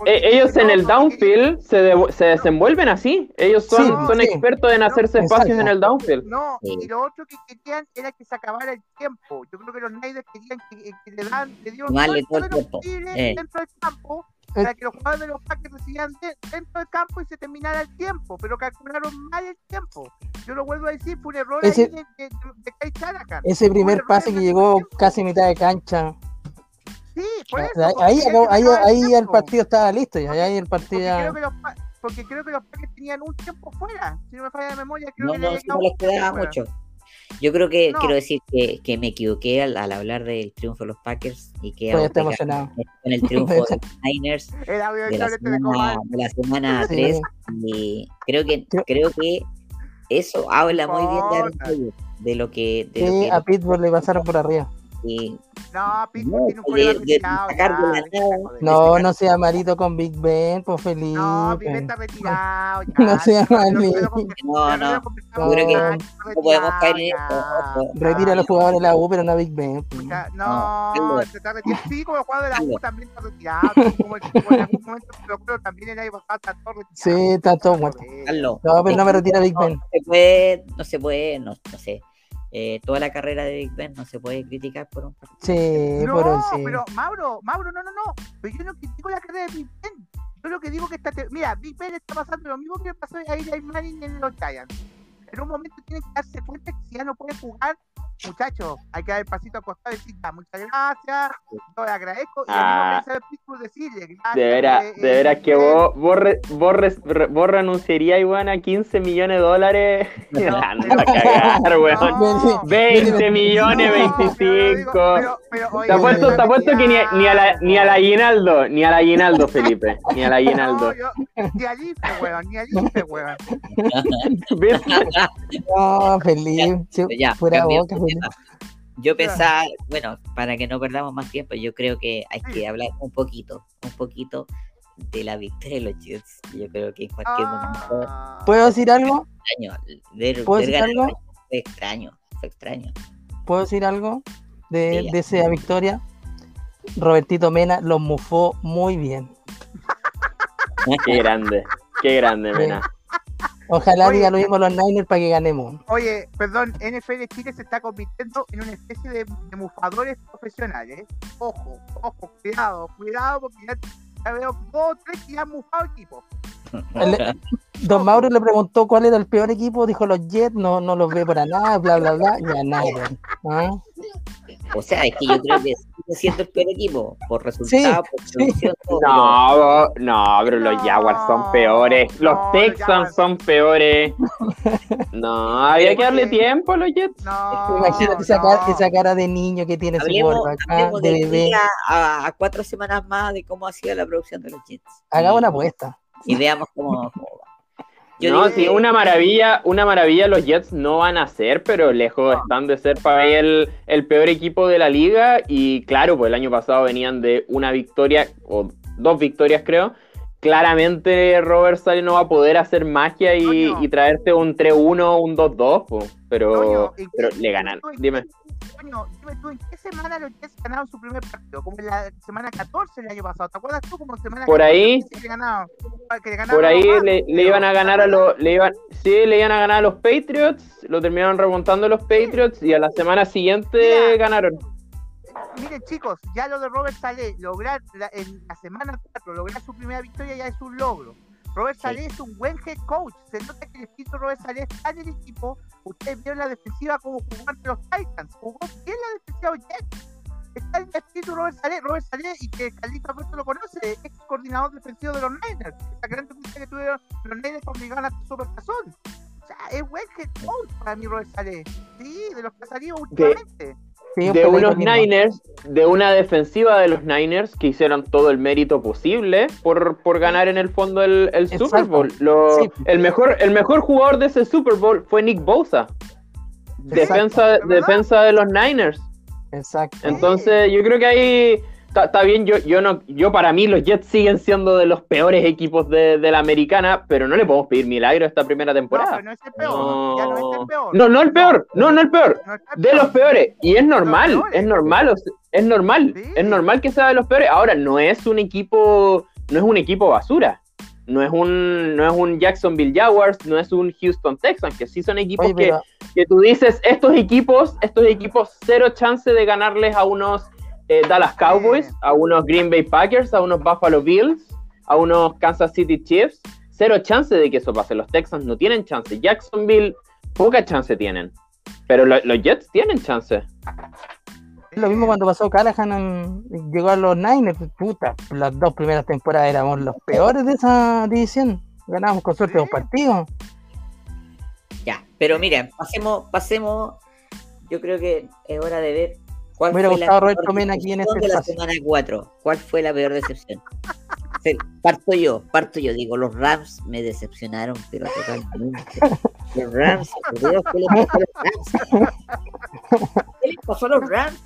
eh, ellos en el downfield se, se, desenvuelven así. Ellos son, son expertos en hacerse espacios en el downfield. No, y lo otro que querían era que se acabara el tiempo. Yo creo que los Niners querían que, que le dan, le dieron todo, el tiempo. Eh. dentro del campo para que los jugadores de los Packers recibían dentro del campo y se terminara el tiempo, pero calcularon mal el tiempo. Yo lo vuelvo a decir, fue un error ahí de, de Kai Shanahan. Ese primer pase que llegó casi mitad de cancha. Sí, por eso. Ahí, ahí, ahí, no estaba ahí el partido estaba listo. Ya, ahí el partido Porque ya. creo, que los, porque creo que los Packers tenían un tiempo fuera. Si no me falla la memoria, creo No, que no, sí, no les quedaba mucho. Yo creo que No. quiero decir que, que me equivoqué al, al hablar del triunfo de los Packers y que está ahora emocionado. con el triunfo de los Niners El audio de la semana, de la semana Sí. 3 y creo que Creo- que eso habla muy bien de de lo que de lo Sí, que a Pittsburgh le pasaron por arriba. Y- No, Pittsburgh No, tiene un de- colega de retirado. sacar de ya, la joder. No, no sea malito con Big Ben, pues Felipe. No, Pibe está retirado. Ya, No sea malito. No, no. Yo creo que no podemos caer en retirado, esto. Retira a los jugadores de la U, pero no a Big Ben. pues. No, No, se está retirado. Sí, como el jugador de la U también está retirado. Como, en algún momento, pero creo que también el año pasado está todo retirado. Sí, está todo muerto. No, pero no me retira Big Ben. no se puede, no se puede, no, no sé. Eh, toda la carrera de Big Ben no se puede criticar por un partido. Sí, No, pero sí. pero Mauro, Mauro, no, no, no. Pero yo no critico la carrera de Big Ben. Yo lo que digo que está. Mira, Big Ben está pasando lo mismo que le pasó a Eli Manning en los Giants. En un momento tiene que darse cuenta que si ya no puede jugar, muchachos, hay que dar el pasito al costado y decir, "Ya, muchas gracias, yo le agradezco. Y Ah. el mismo Pittsburgh decirle, gracias. De veras, eh, de eh, veras que Ben". vos, vos, re- vos, re- vos renunciarías igual a 15 millones de dólares. Anda a cagar, weón. No, 20 millones, no, 25. pero digo, pero- pero, oye, Te apuesto, está te apuesto que ni, ni a la, ni a la Aguinaldo, ni a la Aguinaldo, Felipe, ni a la Aguinaldo. No, yo, ni al IFE, weón, ni al IFE, weón. ¿Viste? No, Felipe. Pero ya, fuera boca. Yo pensaba, bueno, para que no perdamos más tiempo, yo creo que hay que hablar un poquito, un poquito de la victoria de los Jets. Yo creo que en cualquier momento Ah, ¿Puedo decir algo? extraño. Ver, ¿Puedo ver decir ganar algo? fue extraño, fue extraño. ¿Puedo decir algo de, Diga. de esa victoria? Robertito Mena los mufó muy bien. Qué grande, qué grande, mena. Ojalá Oye. diga lo mismo los Niners para que ganemos. Oye, perdón, NFL Chile se está convirtiendo en una especie de, de mufadores profesionales. Ojo, ojo, cuidado, cuidado, porque ya, ya veo dos o tres que ya han mufado equipos. El- Don Mauro le preguntó cuál era el peor equipo, dijo los Jets, no, no los ve para nada, bla, bla, bla, y ganaron. ¿Ah? O sea, es que yo creo que siendo el peor equipo, por resultado, por sí. No, no, pero los No, Jaguars son peores. Los no, los Texans son peores. No, había que darle Oye. tiempo a los Jets. No, Imagínate esa, cara, no. esa cara de niño que tiene ese Hablemos, de de bebé. a, cuatro semanas más de cómo ha sido la producción de los Jets. Hagamos una apuesta. Y veamos cómo, cómo va. Yo no, sí, que- una maravilla, una maravilla los Jets no van a ser, pero lejos están de ser para mí el, el peor equipo de la liga. Y claro, pues el año pasado venían de una victoria, o dos victorias creo. Claramente Robert Sale no va a poder hacer magia y, y traerte un 3-1, un 2-2, pues, pero, Coño, ¿en qué- pero le ganan. Dime. Dime tú, ¿en qué semana los Jets ganaron su primer partido? Como en la semana 14 del año pasado. ¿Te acuerdas tú? Como semana Por 14, ahí- que le ganaron- que le ganaron Por ahí le, iban a ganar a los, le iban, sí, le iban a ganar a los Patriots, lo terminaron remontando los Patriots y a la semana siguiente Mira. ganaron. Miren chicos, ya lo de Robert Saleh, lograr la- en la semana 4, lograr su primera victoria ya es un logro. Robert Sí. Saleh es un buen head coach. Se nota que el espíritu de Robert Saleh está en el equipo. Ustedes vieron la defensiva como jugó ante los Titans. Jugó bien la defensiva de Jets. Está en el espíritu de Robert Saleh. Robert Saleh, y que Carlito Alberto lo conoce, ex coordinador defensivo de los Niners. Esa gran defensa que tuvieron los Niners cuando llegaron a Super Tazón. O sea, es buen head coach para mí Robert Saleh. Sí, de los que ha salido últimamente. De peladito unos. Niners, de una defensiva de los Niners que hicieron todo el mérito posible por, por ganar en el fondo el, el. Super Bowl. Lo- Sí. el, mejor, el mejor jugador de ese Super Bowl fue Nick Bosa. Defensa, ¿Es verdad? defensa de los Niners. Exacto. Entonces, yo creo que ahí está bien. Yo, yo no, yo para mí los Jets siguen siendo de los peores equipos de, de la americana, pero no le podemos pedir milagro esta primera temporada. no es el peor. Ya no es el peor. No, no el peor, no, no el peor. No es el De peor. los peores. Y es normal, peores. es normal, o sea, es normal, Sí. es normal que sea de los peores. Ahora, no es un equipo, no es un equipo basura. No es un, no es un Jacksonville Jaguars, no es un Houston Texans, que sí son equipos Oye, que, que tú dices, estos equipos, estos equipos, cero chance de ganarles a unos eh, Dallas Cowboys, Sí. a unos Green Bay Packers, a unos Buffalo Bills, a unos Kansas City Chiefs, cero chance de que eso pase. Los Texans no tienen chance. Jacksonville, poca chance tienen. Pero lo- los Jets tienen chance. Es lo mismo cuando pasó Callahan, en- llegó a los Niners, puta, las dos primeras temporadas éramos los peores de esa división. Ganábamos con suerte dos partidos. Ya, pero miren, pasemos, pasemos. Yo creo que es hora de ver cuál hubiera fue la Roberto peor Mena aquí en decepción este de la espacio. semana 4. ¿Cuál fue la peor decepción? Sí, Parto yo, parto yo, digo, los Rams me decepcionaron, pero totalmente. Los Rams, ¿qué les pasó a los Rams? ¿Qué les pasó a los Rams?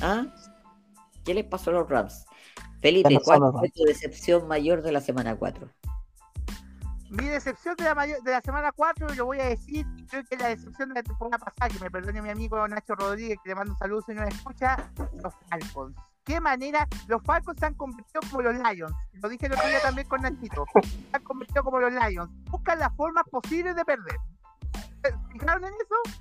¿Ah? ¿Qué les pasó a los Rams? Felipe, ¿cuál fue tu decepción mayor de la semana 4? Mi decepción de la, de la semana 4, lo voy a decir, creo que la decepción de la temporada pasada, que me perdone mi amigo Nacho Rodríguez, que le mando un saludo si no escucha, los Falcons. ¿Qué manera? Los Falcons se han convertido como los Lions. Lo dije el otro día también con Nachito. Se han convertido como los Lions. Buscan las formas posibles de perder. ¿Se ¿Fijaron en eso?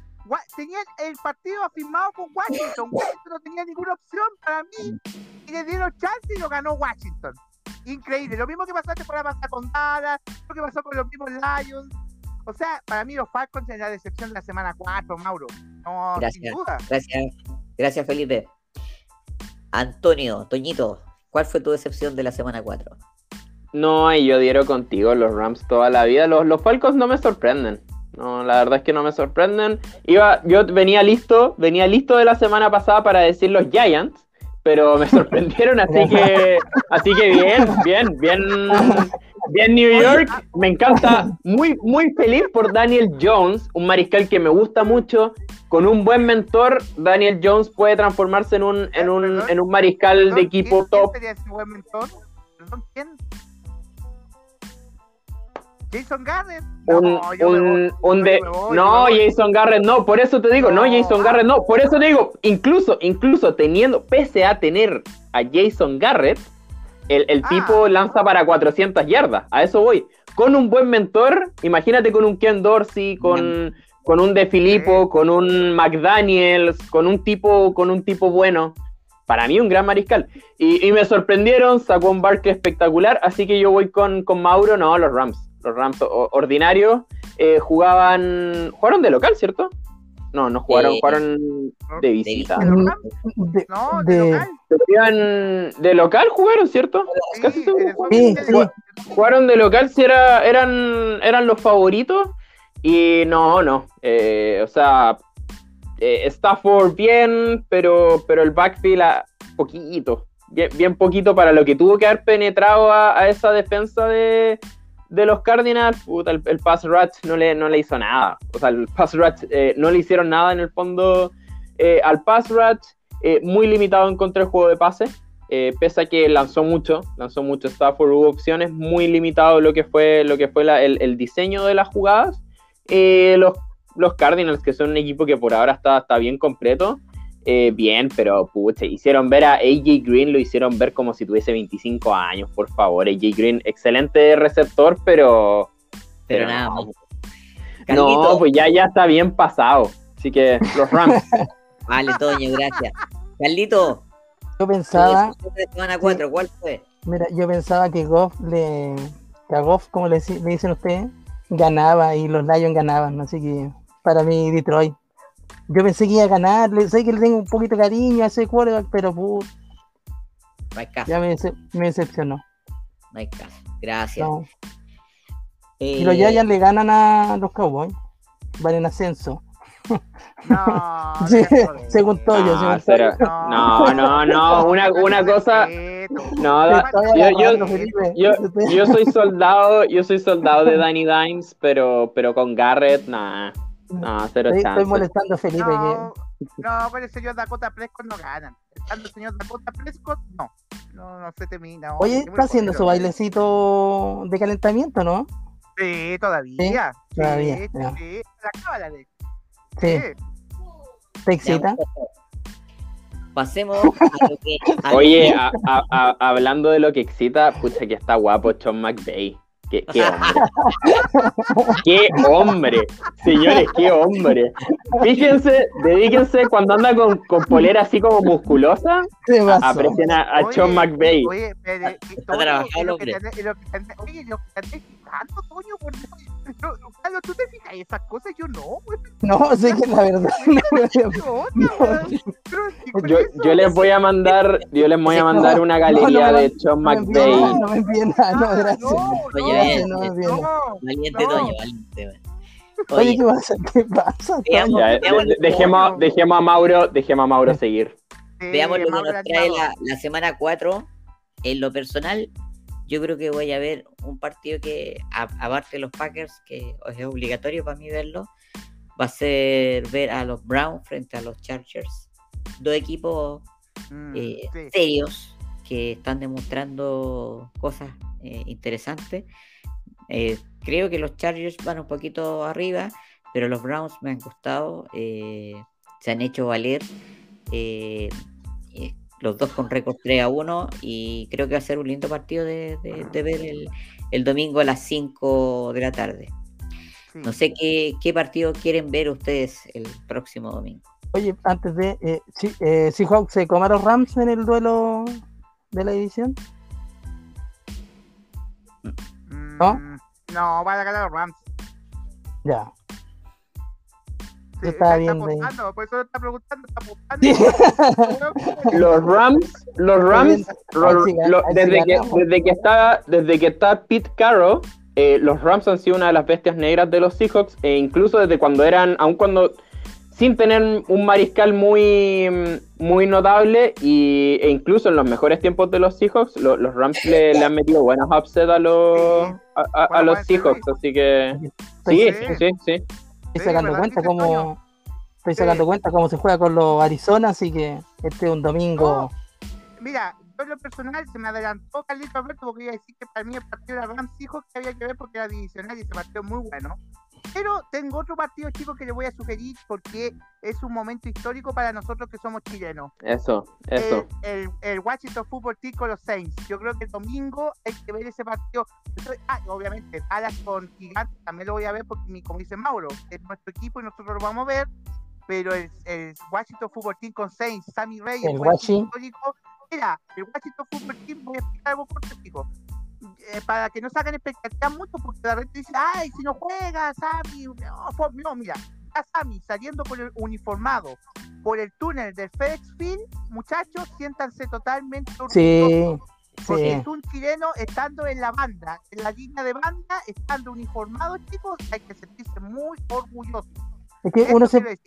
Tenían el partido afirmado con Washington. Washington no tenía ninguna opción para mí. Y le dieron chance y lo ganó Washington. Increíble. Lo mismo que pasó la temporada pasada con Dallas, lo que pasó con los mismos Lions. O sea, para mí los Falcons es la decepción de la semana 4, Mauro. No, sin Gracias. duda. Gracias, gracias Felipe. Antonio, Toñito, ¿cuál fue tu decepción de la semana 4? No, y yo diero contigo, los Rams toda la vida. Los, los Falcons no me sorprenden. No, la verdad es que no me sorprenden. Iba, yo venía listo, venía listo de la semana pasada para decir los Giants, pero me sorprendieron, así que, así que bien, bien, bien, bien New York. Me encanta, muy, muy feliz por Daniel Jones, un mariscal que me gusta mucho. Con un buen mentor, Daniel Jones puede transformarse en un, en un, en un mariscal de equipo ¿quién- top. ¿Quién sería ese buen mentor? Perdón, ¿quién? Jason Garrett. un, No, me un, voy, un de me voy, no. Jason Garrett no por eso te digo no, No. Jason Garrett no por eso te digo incluso incluso teniendo pese a tener a Jason Garrett el, el Ah. tipo lanza para 400 yardas a eso voy con un buen mentor imagínate con un Ken Dorsey con con un De Filippo Sí. con un McDaniels con un tipo con un tipo bueno para mí un gran mariscal y, y me sorprendieron sacó un Barkley espectacular así que yo voy con, con Mauro no los Rams los Rams ordinarios eh, jugaban. Jugaron de local, ¿cierto? No, no jugaron, Eh, jugaron de visita. ¿De local? De- No, de, de- local. De local jugaron, ¿cierto? Sí, Casi Sí, Fox sí. Jugaron de local si era, eran, eran los favoritos. Y no, no. eh, o sea, eh, Stafford bien, pero, pero el backfield a poquito. Bien, bien poquito para lo que tuvo que haber penetrado a, a esa defensa de, de los Cardinals. El, pass rush no le, no le hizo nada. O sea, el pass rush eh, no le hicieron nada en el fondo eh, al pass rush. eh, muy limitado en contra del juego de pase. pese a que lanzó mucho, lanzó mucho Stafford, hubo opciones, muy limitado lo que fue, lo que fue el, el diseño de las jugadas. Los, los Cardinals, que son un equipo que por ahora está, está bien completo, eh, bien, pero pucha, hicieron ver a AJ Green, lo hicieron ver como si tuviese 25 años, por favor. AJ Green, excelente receptor, pero. Pero nada no, Carlito, pues ya, ya está bien pasado. Así que los Rams. Vale, Toño, gracias. Carlito, yo pensaba, decepción de semana 4, ¿cuál fue? mira, yo pensaba que Goff le, que a Goff, como le, le dicen ustedes, ganaba y los Lions ganaban, así que para mí Detroit. Yo pensé que iba a ganar, le- sé que le tengo un poquito de cariño a ese quarterback, pero put, No hay caso, ya me, dece- me decepcionó. no hay caso. Gracias. No. Eh, Y los Giants le ganan a los Cowboys, van en ascenso. No, Sí, según Toyo, No, según cero. Toyo. No, no, no. Una, una cosa. No, yo, yo, yo, yo soy soldado, yo soy soldado de Danny Dimes, pero, pero con Garrett, nah, nah, cero estoy, estoy molestando a Felipe. que- No, no, con el señor Dakota Prescott no ganan. Estando el señor Dakota Prescott, no. No, no se termina. Oye, está haciendo su bailecito de calentamiento, ¿no? Sí, todavía. Sí, todavía, Sí, sí, la cábala de. Sí, Sí. te excita. Pasemos a lo que. Oye, que- a- a- a- hablando de lo que excita, pucha que está guapo Sean McVay. Qué, qué hombre. qué hombre. Señores, qué hombre. Fíjense, dedíquense cuando anda con, con polera así como musculosa, ¿Qué pasó? aprecien a, a Oye, Sean McVay. Oye, pero, eh, lo que hombre. te- en lo que te- Oye, lo que te andé tanto, Toño, por Carlos, ¿tú te fijas en esas cosas? Yo no, güey. No, sé que la verdad. yo, yo les voy a mandar, yo les voy a mandar una galería de Sean McVeigh. No, me envíen nada, no, gracias. Oye, no, Valiente, Toño, valiente, Oye, ¿qué pasa? ¿Qué pasa? dejemos, dejemos a Mauro, dejemos a Mauro seguir. Veamos lo que nos trae la, la semana 4. En lo personal, yo creo que voy a ver un partido que, aparte de los Packers, que es obligatorio para mí verlo, va a ser ver a los Browns frente a los Chargers. Dos equipos mm, eh, serios que están demostrando cosas eh, interesantes. Eh, creo que los Chargers van un poquito arriba, pero los Browns me han gustado, se han hecho valer los dos con récord 3 a 1 y creo que va a ser un lindo partido de, ver el, domingo a las 5 de la tarde. No sé qué, partido quieren ver ustedes el próximo domingo. Oye, antes de... Eh, eh ¿Seahawks se comaron Rams en el duelo de la edición? ¿No? Mm, no, van a ganar los Rams. Ya, está por eso está preguntando, está los Rams, los Rams, desde, que, desde, que, está, desde que está Pete Carroll, eh, los Rams han sido una de las bestias negras de los Seahawks, e incluso desde cuando eran, aun cuando sin tener un mariscal muy, muy notable y, e incluso en los mejores tiempos de los Seahawks, los Rams le, han metido buenos upsets a los, a, los Seahawks, así que sí, sí, sí. Estoy sacando cuenta cómo estoy sacando cuenta cómo se juega con los Arizona, así que este es un domingo. mira, yo en lo personal se me adelantó Carlito Alberto porque iba a decir que para mí el partido de Rams hijos que había que ver porque era divisional y ese partido muy bueno. Pero tengo otro partido, chicos, que les voy a sugerir porque es un momento histórico para nosotros que somos chilenos. Eso, eso. El, el, Washington Football Team con los Saints. Yo creo que el domingo hay que ver ese partido. Ah, obviamente, Dallas con Gigantes también lo voy a ver porque, como dice Mauro, es nuestro equipo y nosotros lo vamos a ver. Pero el, Washington Football Team con Saints, Sammy Reyes, el, Washington histórico. Mira, el Washington Football Team, voy a explicar algo corto, chicos eh, para que no sacan expectativas mucho, porque de repente dicen, ay, si no juega, Sammy, no, mira, ya Sammy saliendo por el uniformado por el túnel del FedEx Field, muchachos, siéntanse totalmente sí, porque es un chileno estando en la banda, en la línea de banda, estando uniformado, chicos, hay que sentirse muy orgullosos. Es que uno se,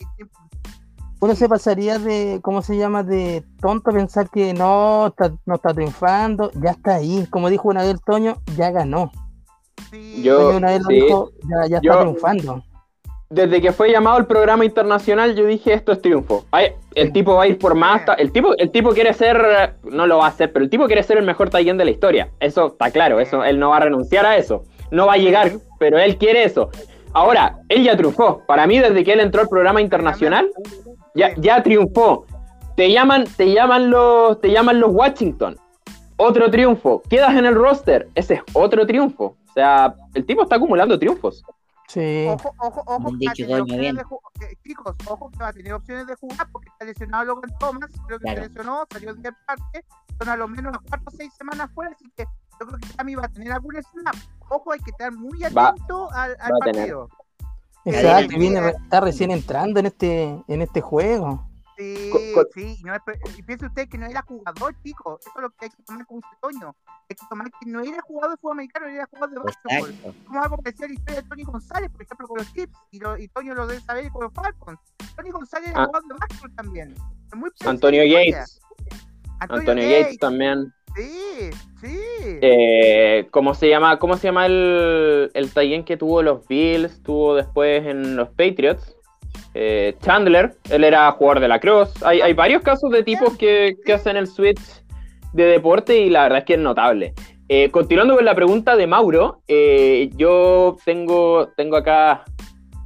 uno se pasaría de, ¿cómo se llama? De tonto pensar que no está, no está triunfando, ya está ahí. Como dijo una vez Toño, ya ganó. Yo, una vez lo dijo, ya, está triunfando. Desde que fue llamado el programa internacional, yo dije esto es triunfo. el tipo va a ir por más. El tipo, el tipo quiere ser, no lo va a hacer, pero el tipo quiere ser el mejor Taillén de la historia. Eso está claro, eso, él no va a renunciar a eso. No va a llegar, pero él quiere eso. Ahora, él ya triunfó. Para mí, desde que él entró al programa internacional, ya, ya triunfó. Te llaman, te llaman los, te llaman los Washington. Otro triunfo. Quedas en el roster. Ese es otro triunfo. O sea, el tipo está acumulando triunfos. Sí. Ojo, ojo, ojo, que de eh, chicos, ojo que va a tener opciones de jugar porque está lesionado Logan Thomas, creo que se lesionó, salió de parte, son a lo menos unas 4 o 6 semanas fuera, así que yo creo que Sammy va a tener algún snap. Ojo, hay que estar muy atento al, al partido. Exacto, viene, está recién entrando en este, en este juego. Sí, sí, y piense usted que no era jugador, chico. Eso es lo que hay que tomar como dice Toño. Hay que tomar que no era jugador de fútbol americano, era jugador de básquetbol. Como algo que decía la historia de Tony González, por ejemplo, con los Chips, y, y Toño lo debe saber con los Falcons. Tony González era ah. jugador de básquetbol también. Antonio Yates. Antonio, Yates también. Sí, sí. Eh, ¿cómo se llama, cómo se llama el, el que tuvo los Bills, tuvo después en los Patriots? Eh, Chandler, él era jugador de la Cross. Hay, hay varios casos de tipos que, hacen el switch de deporte y la verdad es que es notable. Eh, continuando con la pregunta de Mauro, yo tengo, tengo acá,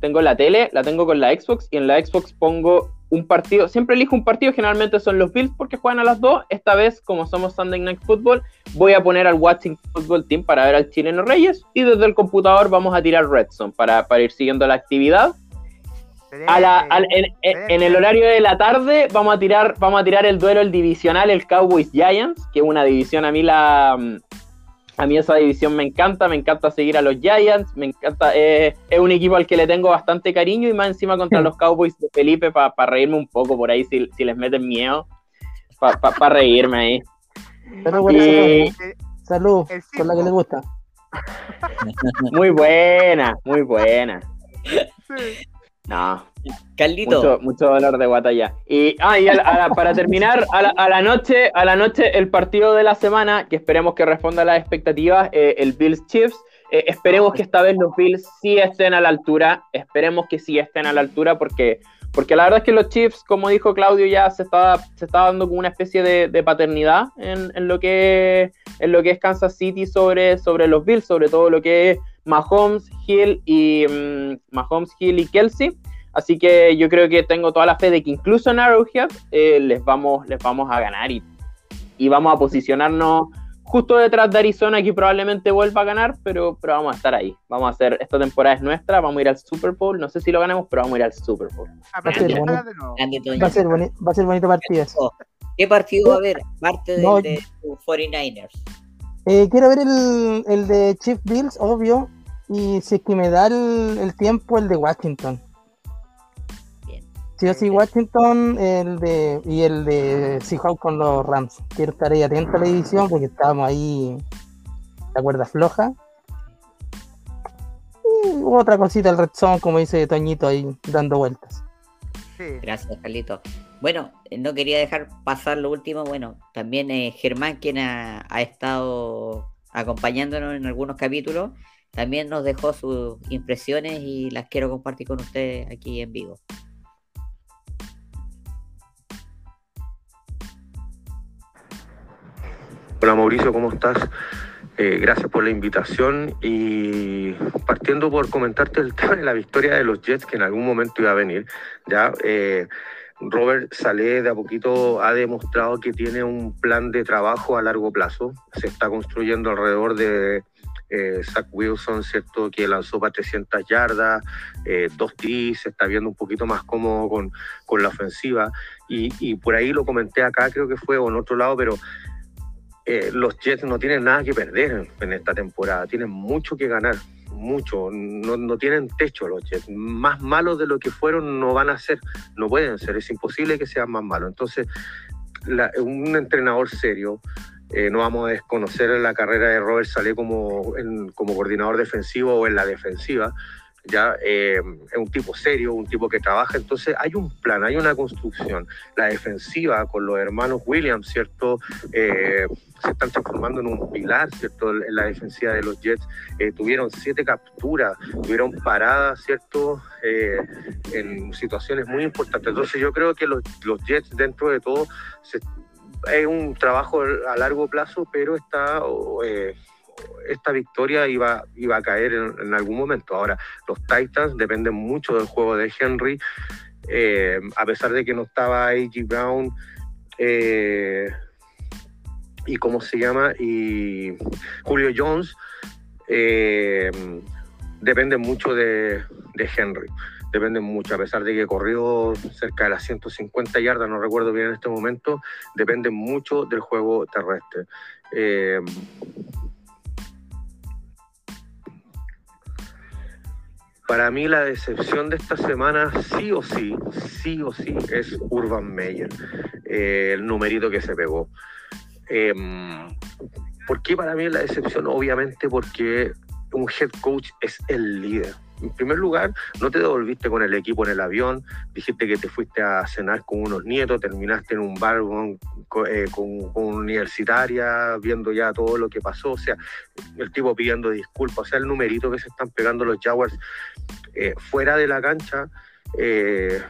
tengo la tele, la tengo con la Xbox y en la Xbox pongo un partido, siempre elijo un partido, generalmente son los Bills porque juegan a las dos. Esta vez, como somos Sunday Night Football, voy a poner al Watching Football Team para ver al chileno Reyes y desde el computador vamos a tirar Redstone para, para ir siguiendo la actividad. en, el horario de la tarde vamos a tirar vamos a tirar el duelo el divisional el Cowboys Giants que es una división a mí la A mí esa división me encanta, me encanta seguir a los Giants, me encanta, eh, es un equipo al que le tengo bastante cariño y más encima contra los Cowboys de Felipe para reírme un poco por ahí si, les meten miedo, para reírme ahí. Pero bueno, salud, con la que le gusta. Muy buena, muy buena. No. Carlito. Mucho, dolor de guata ya. Y, ah, y para terminar, a la, noche, a la noche, el partido de la semana, que esperemos que responda a las expectativas, eh, el Bills Chiefs. Eh, esperemos que esta vez los Bills sí estén a la altura. Esperemos que sí estén a la altura porque porque la verdad es que los Chiefs, como dijo Claudio, ya se está, se está dando como una especie de, paternidad en, lo que, en lo que es Kansas City sobre, sobre los Bills, sobre todo lo que es Mahomes, Hill y mm, Mahomes, Hill y Kelsey. Así que yo creo que tengo toda la fe de que incluso en Arrowhead eh, les, vamos, les vamos a ganar y, y vamos a posicionarnos justo detrás de Arizona, que probablemente vuelva a ganar, pero, pero vamos a estar ahí. Vamos a hacer, esta temporada es nuestra, vamos a ir al Super Bowl. No sé si lo ganamos, pero vamos a ir al Super Bowl. Va a ser, bonito, partido. ¿Qué partido va a haber? Parte de, 49ers. Eh, quiero ver el, el, de Chief Bills, obvio. Y si es que me da el tiempo, el de Washington. Sí, sí, Washington el de, y el de Seahawks con los Rams. Quiero estar ahí atento a la edición porque estábamos ahí la cuerda floja. Y otra cosita, el Red Zone, como dice Toñito, ahí dando vueltas. Gracias, Carlito. Bueno, eh, no quería dejar pasar lo último. Bueno, también eh, Germán, quien ha, ha estado acompañándonos en algunos capítulos, también nos dejó sus impresiones y las quiero compartir con ustedes aquí en vivo. Hola Mauricio, ¿cómo estás? Eh, gracias por la invitación y partiendo por comentarte el tema de la victoria de los Jets que en algún momento iba a venir. Ya eh, Robert Saleh de a poquito ha demostrado que tiene un plan de trabajo a largo plazo. Se está construyendo alrededor de eh, Zach Wilson, ¿cierto? Que lanzó para 300 yardas, dos T, se está viendo un poquito más cómodo con, con la ofensiva. Y, y, por ahí lo comenté acá, creo que fue o en otro lado, pero eh, los Jets no tienen nada que perder en esta temporada, tienen mucho que ganar, mucho, no, no, tienen techo los Jets, más malos de lo que fueron no van a ser, no pueden ser, es imposible que sean más malos. Entonces, un entrenador serio, eh, no vamos a desconocer la carrera de Robert Saleh como, como coordinador defensivo o en la defensiva, ya eh, es un tipo serio, un tipo que trabaja, entonces hay un plan, hay una construcción. La defensiva con los hermanos Williams, ¿cierto? Eh, se están transformando en un pilar, ¿cierto? En la defensiva de los Jets. Eh, tuvieron siete capturas, tuvieron paradas, ¿cierto? en situaciones muy importantes. Entonces yo creo que los, los Jets, dentro de todo, es un trabajo a largo plazo, pero está esta victoria iba, iba a caer en, algún momento. Ahora, los Titans dependen mucho del juego de Henry, eh, a pesar de que no estaba A.G. Brown. Eh, y cómo se llama, y Julio Jones, eh, dependen mucho de, de Henry dependen mucho, a pesar de que corrió cerca de las 150 yardas, no recuerdo bien en este momento, dependen mucho del juego terrestre. Para mí la decepción de esta semana sí o sí, sí o sí es Urban Meyer, eh, el numerito que se pegó. Eh, ¿Por qué para mí la decepción? Obviamente porque un head coach es el líder en primer lugar, no te devolviste con el equipo en el avión, dijiste que te fuiste a cenar con unos nietos, terminaste en un bar con, eh, universitaria, viendo ya todo lo que pasó, o sea, el tipo pidiendo disculpas, o sea, el numerito que se están pegando los Jaguars eh, fuera de la cancha. Eh,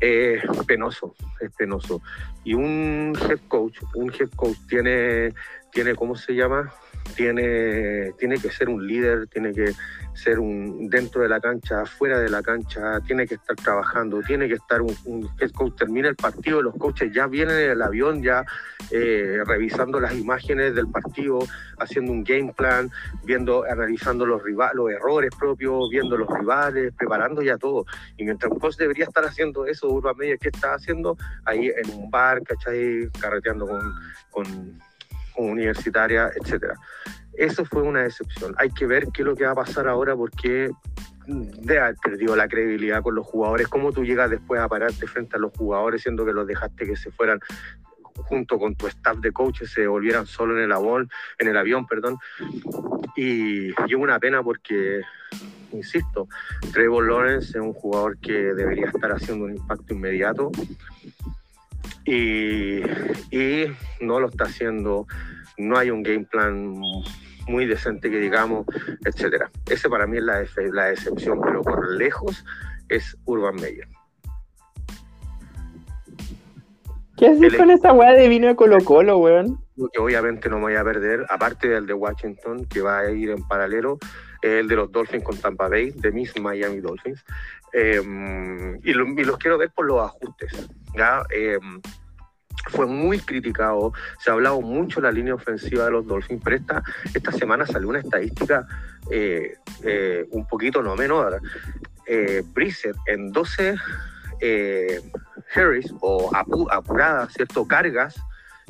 es penoso, es penoso. Y un head coach, un head coach tiene, tiene ¿cómo se llama? Tiene, tiene que ser un líder, tiene que ser un dentro de la cancha, fuera de la cancha, tiene que estar trabajando, tiene que estar un, coach, termina el partido, los coaches ya vienen en el avión, ya eh, revisando las imágenes del partido, haciendo un game plan, viendo, analizando los, rivales, los errores propios, viendo los rivales, preparando ya todo. Y mientras un coach debería estar haciendo eso, Urban Meyer, ¿qué está haciendo? Ahí en un bar, ¿cachai? Carreteando con universitaria, etcétera. Eso fue una decepción. Hay que ver qué es lo que va a pasar ahora porque de haber perdido la credibilidad con los jugadores, cómo tú llegas después a pararte frente a los jugadores, siendo que los dejaste que se fueran junto con tu staff de coaches se volvieran solo en el avión, en el avión, perdón. Y, y una pena porque, insisto, Trevor Lawrence es un jugador que debería estar haciendo un impacto inmediato y, y no lo está haciendo. No hay un game plan muy decente que digamos, etcétera. Ese para mí es la, la excepción, pero por lejos es Urban Meyer. ¿Qué haces con esa weá de vino de Colo Colo, weón? Que obviamente no me voy a perder, aparte del de Washington, que va a ir en paralelo, el de los Dolphins con Tampa Bay, de mis Miami Dolphins. Em, y, los quiero ver por los ajustes. Em, fue muy criticado, se ha hablado mucho de la línea ofensiva de los Dolphins, pero esta, semana salió una estadística eh, eh, un poquito no menor. Eh, en 12 eh, Harris o apuradas, ¿cierto? Cargas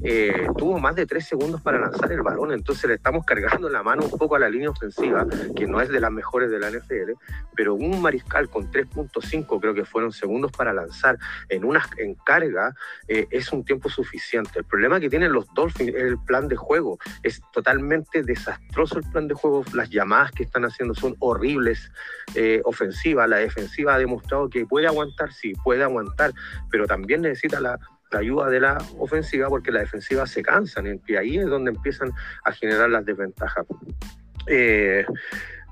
eh, tuvo más de tres segundos para lanzar el balón, entonces le estamos cargando la mano un poco a la línea ofensiva, que no es de las mejores de la NFL, pero un mariscal con 3.5 creo que fueron segundos para lanzar en una en carga eh, es un tiempo suficiente. El problema que tienen los Dolphins es el plan de juego, es totalmente desastroso el plan de juego, las llamadas que están haciendo son horribles eh, ofensivas, la defensiva ha demostrado que puede aguantar, sí, puede aguantar, pero también necesita la ayuda de la ofensiva porque la defensiva se cansan y ahí es donde empiezan a generar las desventajas. Eh,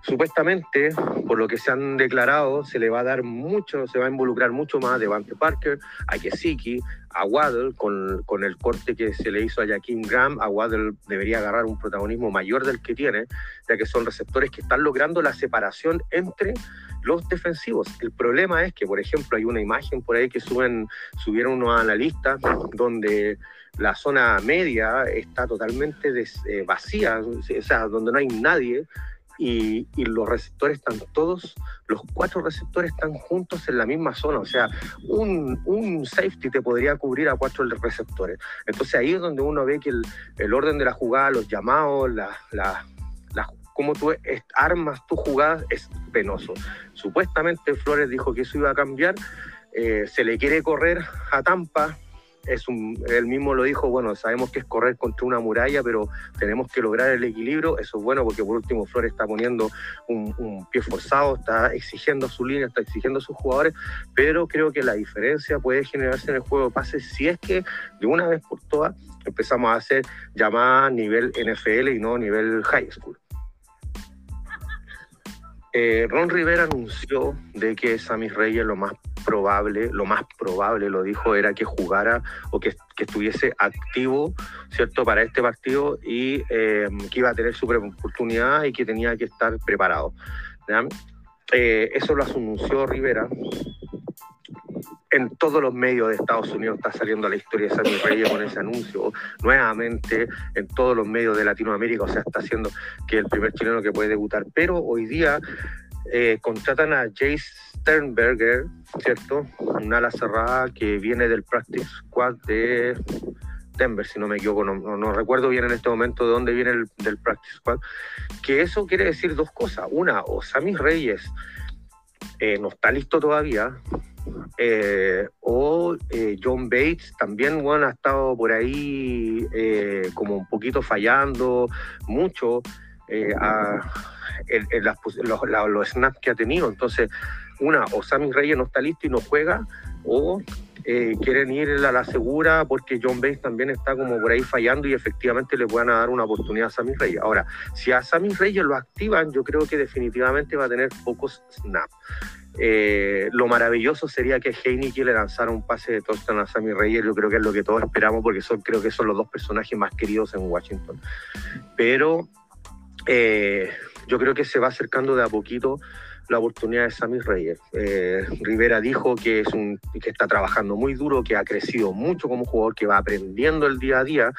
supuestamente, por lo que se han declarado, se le va a dar mucho, se va a involucrar mucho más a Devante Parker, a Kesiki, a Waddle, con, con, el corte que se le hizo a Jaquim Graham, a Waddle debería agarrar un protagonismo mayor del que tiene, ya que son receptores que están logrando la separación entre los defensivos. El problema es que, por ejemplo, hay una imagen por ahí que suben, subieron unos analistas donde la zona media está totalmente eh, vacía, o sea, donde no hay nadie. Y, los receptores están todos, los cuatro receptores están juntos en la misma zona, o sea, un, un safety te podría cubrir a cuatro receptores. Entonces ahí es donde uno ve que el, el orden de la jugada, los llamados, la, la, cómo tú armas tu jugada es penoso. Supuestamente Flores dijo que eso iba a cambiar, eh, se le quiere correr a Tampa, es un, él mismo lo dijo, bueno, sabemos que es correr contra una muralla, pero tenemos que lograr el equilibrio, eso es bueno porque por último Flores está poniendo un, pie forzado, está exigiendo su línea, está exigiendo a sus jugadores, pero creo que la diferencia puede generarse en el juego de pases si es que de una vez por todas empezamos a hacer llamada a nivel NFL y no nivel high school. Eh, Ron Rivera anunció de que Sammy Reyes lo más probable, lo más probable lo dijo, era que jugara o que, estuviese activo, ¿cierto?, para este partido y eh, que iba a tener su oportunidad y que tenía que estar preparado. Eh, eso lo anunció Rivera en todos los medios de Estados Unidos está saliendo la historia de Sammy Reyes con ese anuncio. Nuevamente, en todos los medios de Latinoamérica, o sea, está haciendo que el primer chileno que puede debutar. Pero hoy día eh, contratan a Jace Sternberger, ¿cierto? Un ala cerrada que viene del Practice Squad de Denver, si no me equivoco, no, recuerdo bien en este momento de dónde viene el del Practice Squad, que eso quiere decir dos cosas. Una, o Sammy Reyes eh, no está listo todavía, eh, o eh, John Bates también bueno, ha estado por ahí eh, como un poquito fallando mucho en, los, snaps que ha tenido. Entonces, una, o Sammy Reyes no está listo y no juega, o quieren ir a la segura porque John Bates también está como por ahí fallando y efectivamente le puedan dar una oportunidad a Sammy Reyes. Ahora, si a Sammy Reyes lo activan, yo creo que definitivamente va a tener pocos snaps. Eh, lo maravilloso sería que Heineken le lanzara un pase de touchdown a Sammy Reyes. Yo creo que es lo que todos esperamos porque son, creo que son los dos personajes más queridos en Washington. Pero eh, yo creo que se va acercando de a poquito la oportunidad de Sammy Reyes. Eh, Rivera dijo que, es un, que está trabajando muy duro, que ha crecido mucho como jugador, que va aprendiendo el día a día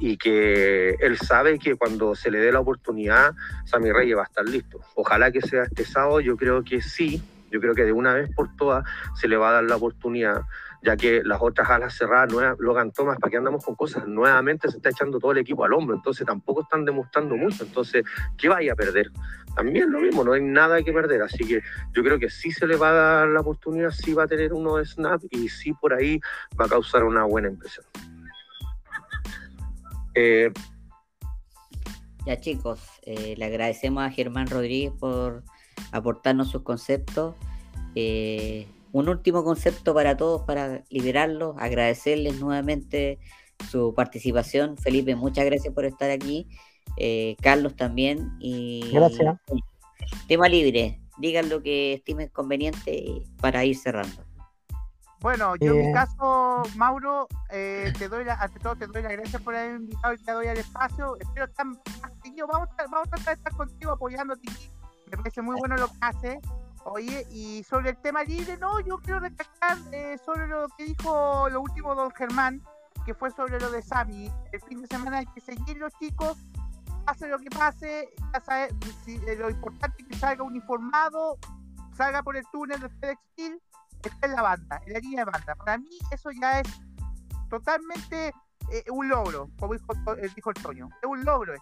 y que él sabe que cuando se le dé la oportunidad, Sammy Reyes va a estar listo. Ojalá que sea este sábado, yo creo que sí, Yo creo que de una vez por todas se le va a dar la oportunidad, ya que las otras alas cerradas, nuevas, Logan Thomas, ¿para qué andamos con cosas? Nuevamente se está echando todo el equipo al hombro, entonces tampoco están demostrando mucho, entonces, ¿qué vaya a perder? También lo mismo, no hay nada que perder, así que yo creo que sí se le va a dar la oportunidad, sí va a tener uno de snap y sí por ahí va a causar una buena impresión. Eh, ya chicos, eh, le agradecemos a Germán Rodríguez por aportarnos sus conceptos. Eh, un último concepto para todos, para liberarlos, agradecerles nuevamente su participación. Felipe, muchas gracias por estar aquí. Eh, Carlos también. Y, gracias. Tema libre, digan lo que estimen conveniente para ir cerrando. Bueno, yo en mi caso, Mauro, te doy ante todo te doy las gracias por haber invitado y te doy al espacio. Espero estar más Vamos a, vamos a tratar de estar contigo apoyándote. Me parece muy bueno lo que hace. Oye, y sobre el tema libre, no, yo quiero recalcar eh, sobre lo que dijo lo último don Germán, que fue sobre lo de Sami. El fin de semana hay que seguir los chicos, pase lo que pase, ya sabes, eh, lo importante es que salga uniformado, salga por el túnel de FedEx Steel, está en la banda, en la línea de banda. Para mí eso ya es totalmente eh, un logro, como dijo, dijo el Toño, es un logro.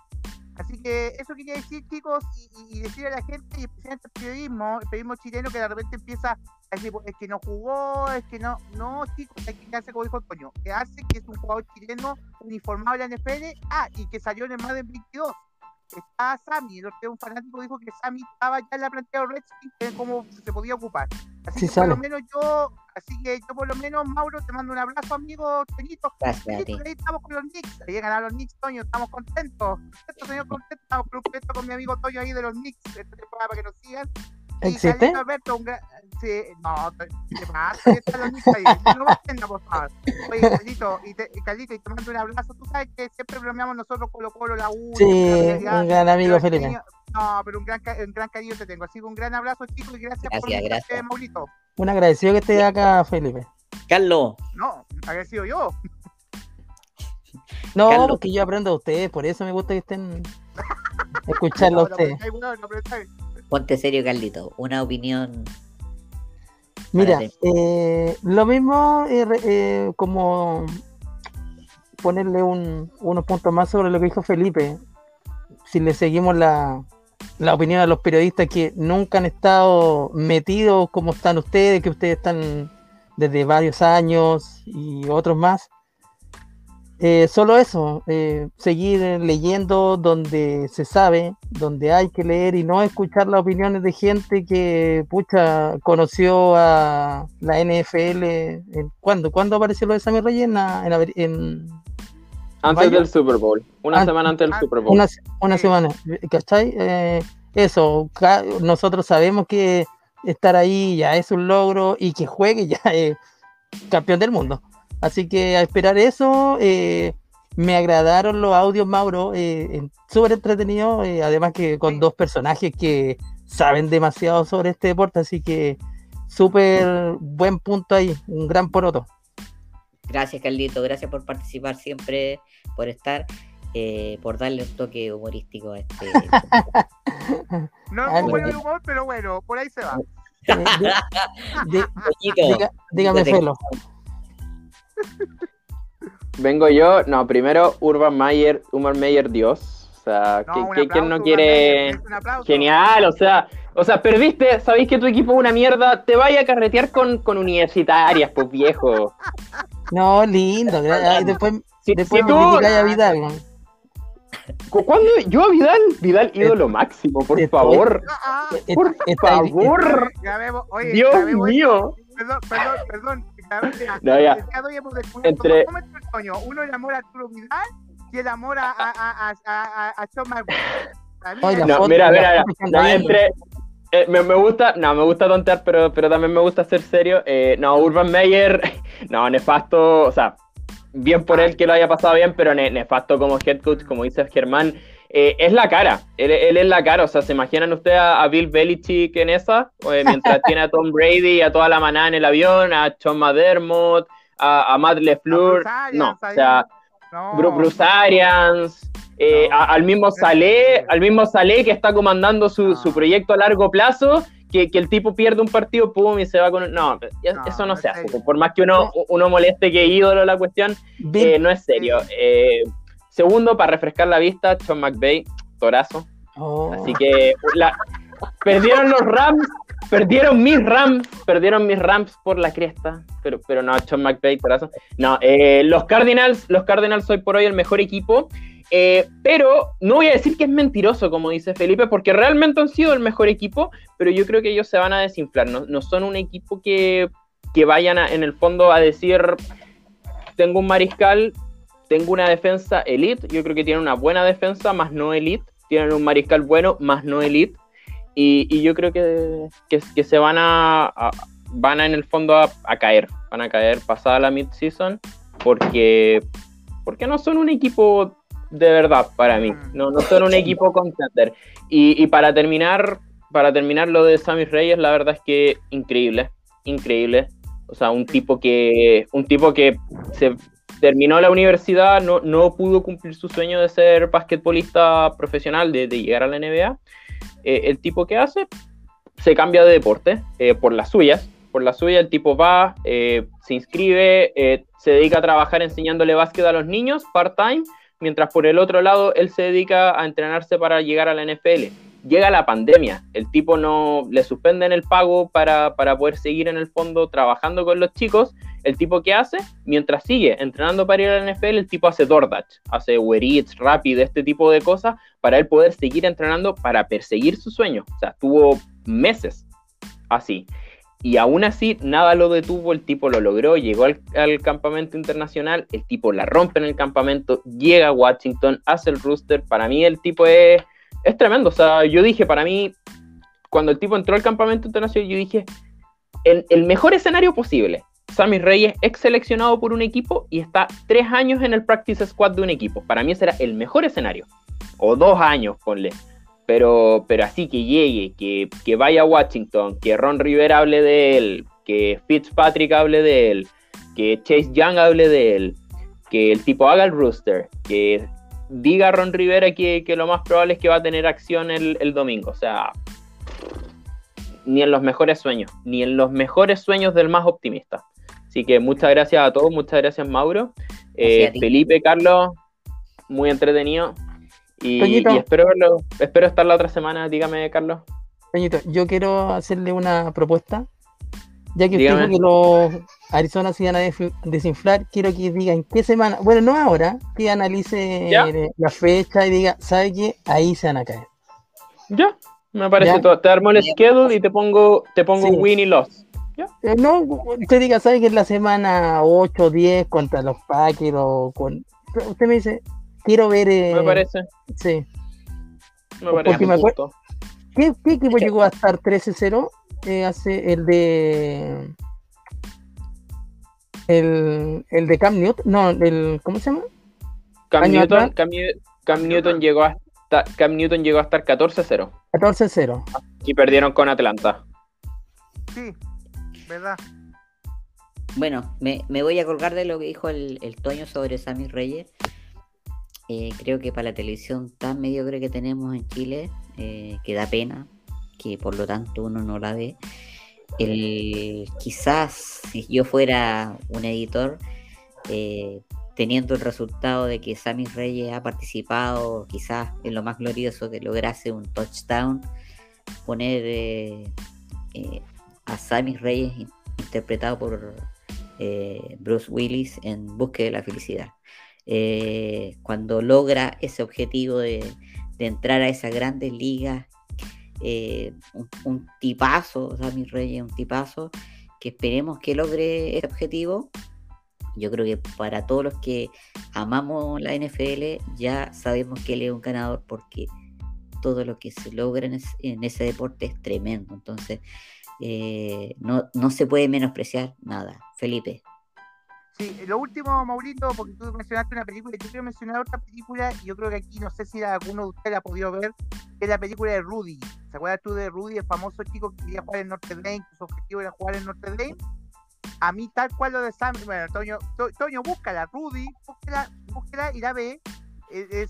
Así que eso quería decir, chicos, y, decir a la gente, y especialmente el periodismo, el periodismo chileno que de repente empieza a decir, es que no jugó, es que no, no, chicos, hay que quedarse como dijo Antonio, que hace que es un jugador chileno uniformado en la NFL, ah, y que salió en el más de 22 está Sammy, el que un fanático dijo que Sammy estaba ya en la plantilla de Redskins, que cómo se podía ocupar. Así que por lo menos yo, así que yo por lo menos, Mauro, te mando un abrazo, amigo Toñito. Gracias. Ahí estamos con los Knicks, ahí ganar los Knicks, Toño, estamos contentos. Contentos, señor, contentos, estamos contentos con mi amigo Toño ahí de los Knicks, esta temporada para que nos sigan. ¿Existe? Alberto, un gran... sí, no, Knicks ahí. No me entiendo, por favor. Oye, Carlito, y te, Carlito, y te mando un abrazo. Tú sabes que siempre bromeamos nosotros Colo Colo, la U. Sí, un gran amigo, Felipe. No, pero un gran, un gran cariño te tengo. Así que un gran abrazo, chicos, y gracias, gracias por gracias. Maurito. Un agradecido que esté acá, Felipe. Carlos. No, agradecido yo. No, Carlos. porque yo aprendo a ustedes, por eso me gusta que estén escuchando a ustedes. Ponte serio, Carlito. Una opinión. Mira, eh, lo mismo eh, eh, como ponerle un, unos puntos más sobre lo que dijo Felipe. Si le seguimos la, la opinión a los periodistas que nunca han estado metidos como están ustedes, que ustedes están desde varios años y otros más. Eh, solo eso, eh, seguir leyendo donde se sabe, donde hay que leer y no escuchar las opiniones de gente que, pucha, conoció a la NFL. En, ¿Cuándo? ¿Cuándo apareció lo de Sammy Reyes? En, en, antes del Super Bowl, una semana antes del Super Bowl. Una, una semana, ¿cachai? Eh, eso, nosotros sabemos que estar ahí ya es un logro y que juegue ya es campeón del mundo. Así que a esperar eso, eh, me agradaron los audios, Mauro, eh, súper entretenido, eh, además que con dos personajes que saben demasiado sobre este deporte, así que súper buen punto ahí, un gran poroto. Gracias, Carlito, gracias por participar siempre, por estar. por darle un toque humorístico a este. no es muy bueno el humor, pero bueno, por ahí se va. dígame, Felo. Vengo yo, no, primero Urban Meyer, Urban Meyer Dios. O sea, no, ¿quién no quiere? Genial, o sea, o sea, perdiste, sabéis que tu equipo es una mierda, te vaya a carretear con, con universitarias, pues viejo. No, lindo, después, si, después tú... a Vidal. ¿Cuándo? Yo a Vidal, Vidal ídolo máximo, por favor. Por favor. Dios mío. Perdón, perdón, perdón. No, ya. Entre... Uno el amor a Arturo Vidal y el amor a, a, a, a, a John No, mira, mira, mira. entre, eh, me, me, gusta, no, me gusta tontear, pero, pero también me gusta ser serio. Eh, no, Urban Meyer, no, nefasto, o sea, bien por él que lo haya pasado bien, pero nefasto como head coach, como dice Germán. Eh, es la cara, él, él, es la cara, o sea, ¿se imaginan ustedes a, Bill Belichick en esa? mientras tiene a Tom Brady y a toda la manada en el avión, a Sean McDermott, a, a Matt LeFleur, no, o sea, Bruce Arians, eh, al mismo Salé, al mismo Salé que está comandando su, su, proyecto a largo plazo, que, el tipo pierde un partido, pum, y se va con... No, eso no, se hace. Por más que uno, uno moleste que ídolo la cuestión, eh, no es serio. Eh, segundo, para refrescar la vista, Sean McVay, torazo. Oh. Así que perdieron los Rams, perdieron mis Rams, perdieron mis Rams por la cresta, pero, pero no, Sean McVay, torazo. No, eh, los Cardinals, los Cardinals hoy por hoy el mejor equipo. Eh, pero no voy a decir que es mentiroso, como dice Felipe, porque realmente han sido el mejor equipo, pero yo creo que ellos se van a desinflar. No, son un equipo que, vayan en el fondo a decir, tengo un mariscal, tengo una defensa elite. Yo creo que tienen una buena defensa, más no elite. Tienen un mariscal bueno, más no elite. Y, yo creo que, que, se van a, van a en el fondo a, a, caer. Van a caer pasada la mid-season porque, porque no son un equipo de verdad para mí. Mm. No, no son un equipo contender. Y, y para terminar, para terminar lo de Sammy Reyes, la verdad es que increíble, increíble. O sea, un tipo que, un tipo que se terminó la universidad, no, no pudo cumplir su sueño de ser basquetbolista profesional, de, llegar a la NBA. Eh, el tipo que hace, se cambia de deporte eh, por las suyas. Por la suya, el tipo va, eh, se inscribe, se dedica a trabajar enseñándole básquet a los niños part-time mientras por el otro lado él se dedica a entrenarse para llegar a la NFL. Llega la pandemia, el tipo no le suspenden el pago para, poder seguir en el fondo trabajando con los chicos. El tipo que hace, mientras sigue entrenando para ir a la NFL, el tipo hace DoorDash, hace Uber Eats, este tipo de cosas, para él poder seguir entrenando para perseguir su sueño. O sea, estuvo meses así. Y aún así nada lo detuvo, el tipo lo logró, llegó al, campamento internacional, el tipo la rompe en el campamento, llega a Washington, hace el rooster, para mí el tipo es, es tremendo, o sea, yo dije, para mí, cuando el tipo entró al campamento internacional, yo dije, el, el mejor escenario posible, Sammy Reyes ex seleccionado por un equipo y está tres años en el practice squad de un equipo, para mí ese era el mejor escenario, o dos años, ponle pero, pero así que llegue, que, que vaya a Washington, que Ron Rivera hable de él, que Fitzpatrick hable de él, que Chase Young hable de él, que el tipo haga el rooster, que diga a Ron Rivera que, lo más probable es que va a tener acción el, el, domingo. O sea, ni en los mejores sueños, ni en los mejores sueños del más optimista. Así que muchas gracias a todos, muchas gracias Mauro. Eh, Felipe, Carlos, muy entretenido. Y, espero, espero estar la otra semana, dígame, Carlos. Toñito, yo quiero hacerle una propuesta. Ya que usted que los Arizona se iban a desinflar, quiero que diga en qué semana, bueno, no ahora, que analice la fecha y diga, ¿sabe qué? Ahí se van a caer. Ya, me parece todo. Te armo el schedule y te pongo, te pongo win y loss. Eh, no, usted diga, ¿sabe que es la semana 8 o 10 contra los Packers o con... Usted me dice, Quiero ver. me eh, parece. Sí. Me parece. Me ¿Qué, ¿Qué, equipo llegó a estar 13-0? Eh, hace el de. El, el de Cam Newton. No, el. ¿Cómo se llama? Cam Newton, Cam, Newton llegó hasta. Cam Newton llegó a estar 14-0. 14-0. Y perdieron con Atlanta. Sí, verdad. Bueno, me, voy a colgar de lo que dijo el, Toño sobre Sammy Reyes. Eh, creo que para la televisión tan mediocre que tenemos en Chile, eh, que da pena, que por lo tanto uno no la ve. El, quizás si yo fuera un editor, eh, teniendo el resultado de que Sammy Reyes ha participado, quizás en lo más glorioso que lograse un touchdown, poner a Sammy Reyes interpretado por Bruce Willis en Búsqueda de la Felicidad. Eh, cuando logra ese objetivo de, entrar a esas grandes ligas, eh, un, tipazo, Sammy Reyes, un tipazo, que esperemos que logre ese objetivo. Yo creo que para todos los que amamos la NFL, ya sabemos que él es un ganador porque todo lo que se logra en, ese deporte es tremendo. Entonces, eh, no, no se puede menospreciar nada. Felipe. Sí, lo último, Maurito, porque tú mencionaste una película, yo quiero mencionar otra película, y yo creo que aquí no sé si alguno de ustedes la ha podido ver, que es la película de Rudy. ¿Se acuerdas tú de Rudy, el famoso chico que quería jugar en Notre Dame, que su objetivo era jugar en Notre Dame? A mí, tal cual lo de Sam, bueno, Toño, Toño, búscala, Rudy, búscala, búscala y la ve.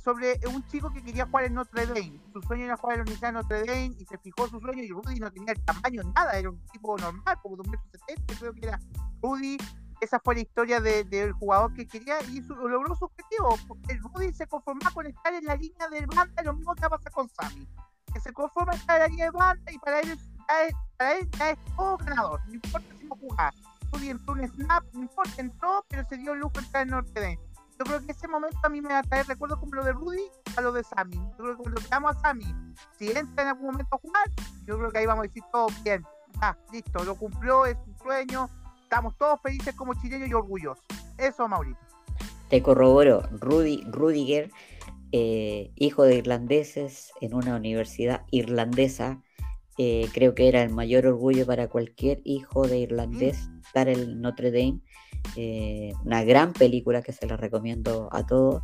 Sobre un chico que quería jugar en Notre Dame. Su sueño era jugar en la Universidad de Notre Dame y se fijó su sueño y Rudy no tenía el tamaño, nada, era un tipo normal, como de un metro setenta, creo que era Rudy. Esa fue la historia del jugador que quería y logró su objetivo. El Rudy se conformaba con estar en la línea de banda, lo mismo que va a pasar con Sammy. Que se conforma estar en la línea de banda y para él, ya es, para él ya es todo ganador, no importa si no jugar. Rudy entró un snap, no importa, entró, pero se dio el lujo de estar en Notre Dame yo creo que ese momento a mí me va a traer recuerdo como lo de Rudy a lo de Sammy. Yo creo que cuando veamos a Sammy, si entra en algún momento a jugar, yo creo que ahí vamos a decir todo bien. Ah, listo, lo cumplió, es un sueño. Estamos todos felices como chilenos y orgullosos. Eso, Mauricio. Te corroboro, Rudy, Rudiger, eh, hijo de irlandeses en una universidad irlandesa, eh, creo que era el mayor orgullo para cualquier hijo de irlandés estar en Notre Dame eh, una gran película que se la recomiendo a todos.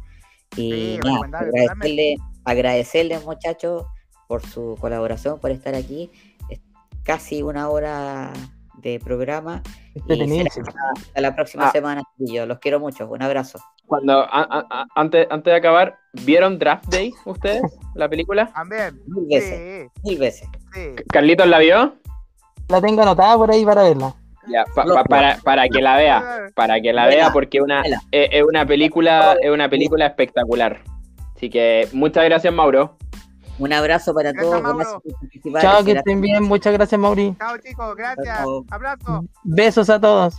Y agradecerle, agradecerle muchachos por su colaboración, por estar aquí. Es casi una hora de programa. Y hasta la próxima ah. semana. Yo los quiero mucho. Un abrazo. Cuando antes, antes de acabar, ¿vieron Draft Day ustedes? la película? También. Mil veces. Mil veces. ¿Carlitos la vio? La tengo anotada por ahí para verla para, para que la vea, para que la vea, porque una, es, una película, es una película espectacular. Así que muchas gracias, Mauro. Un abrazo para todos. Chao, que estén bien. Muchas gracias, Mauri. Chao, chicos. Gracias. Abrazo. Besos a todos.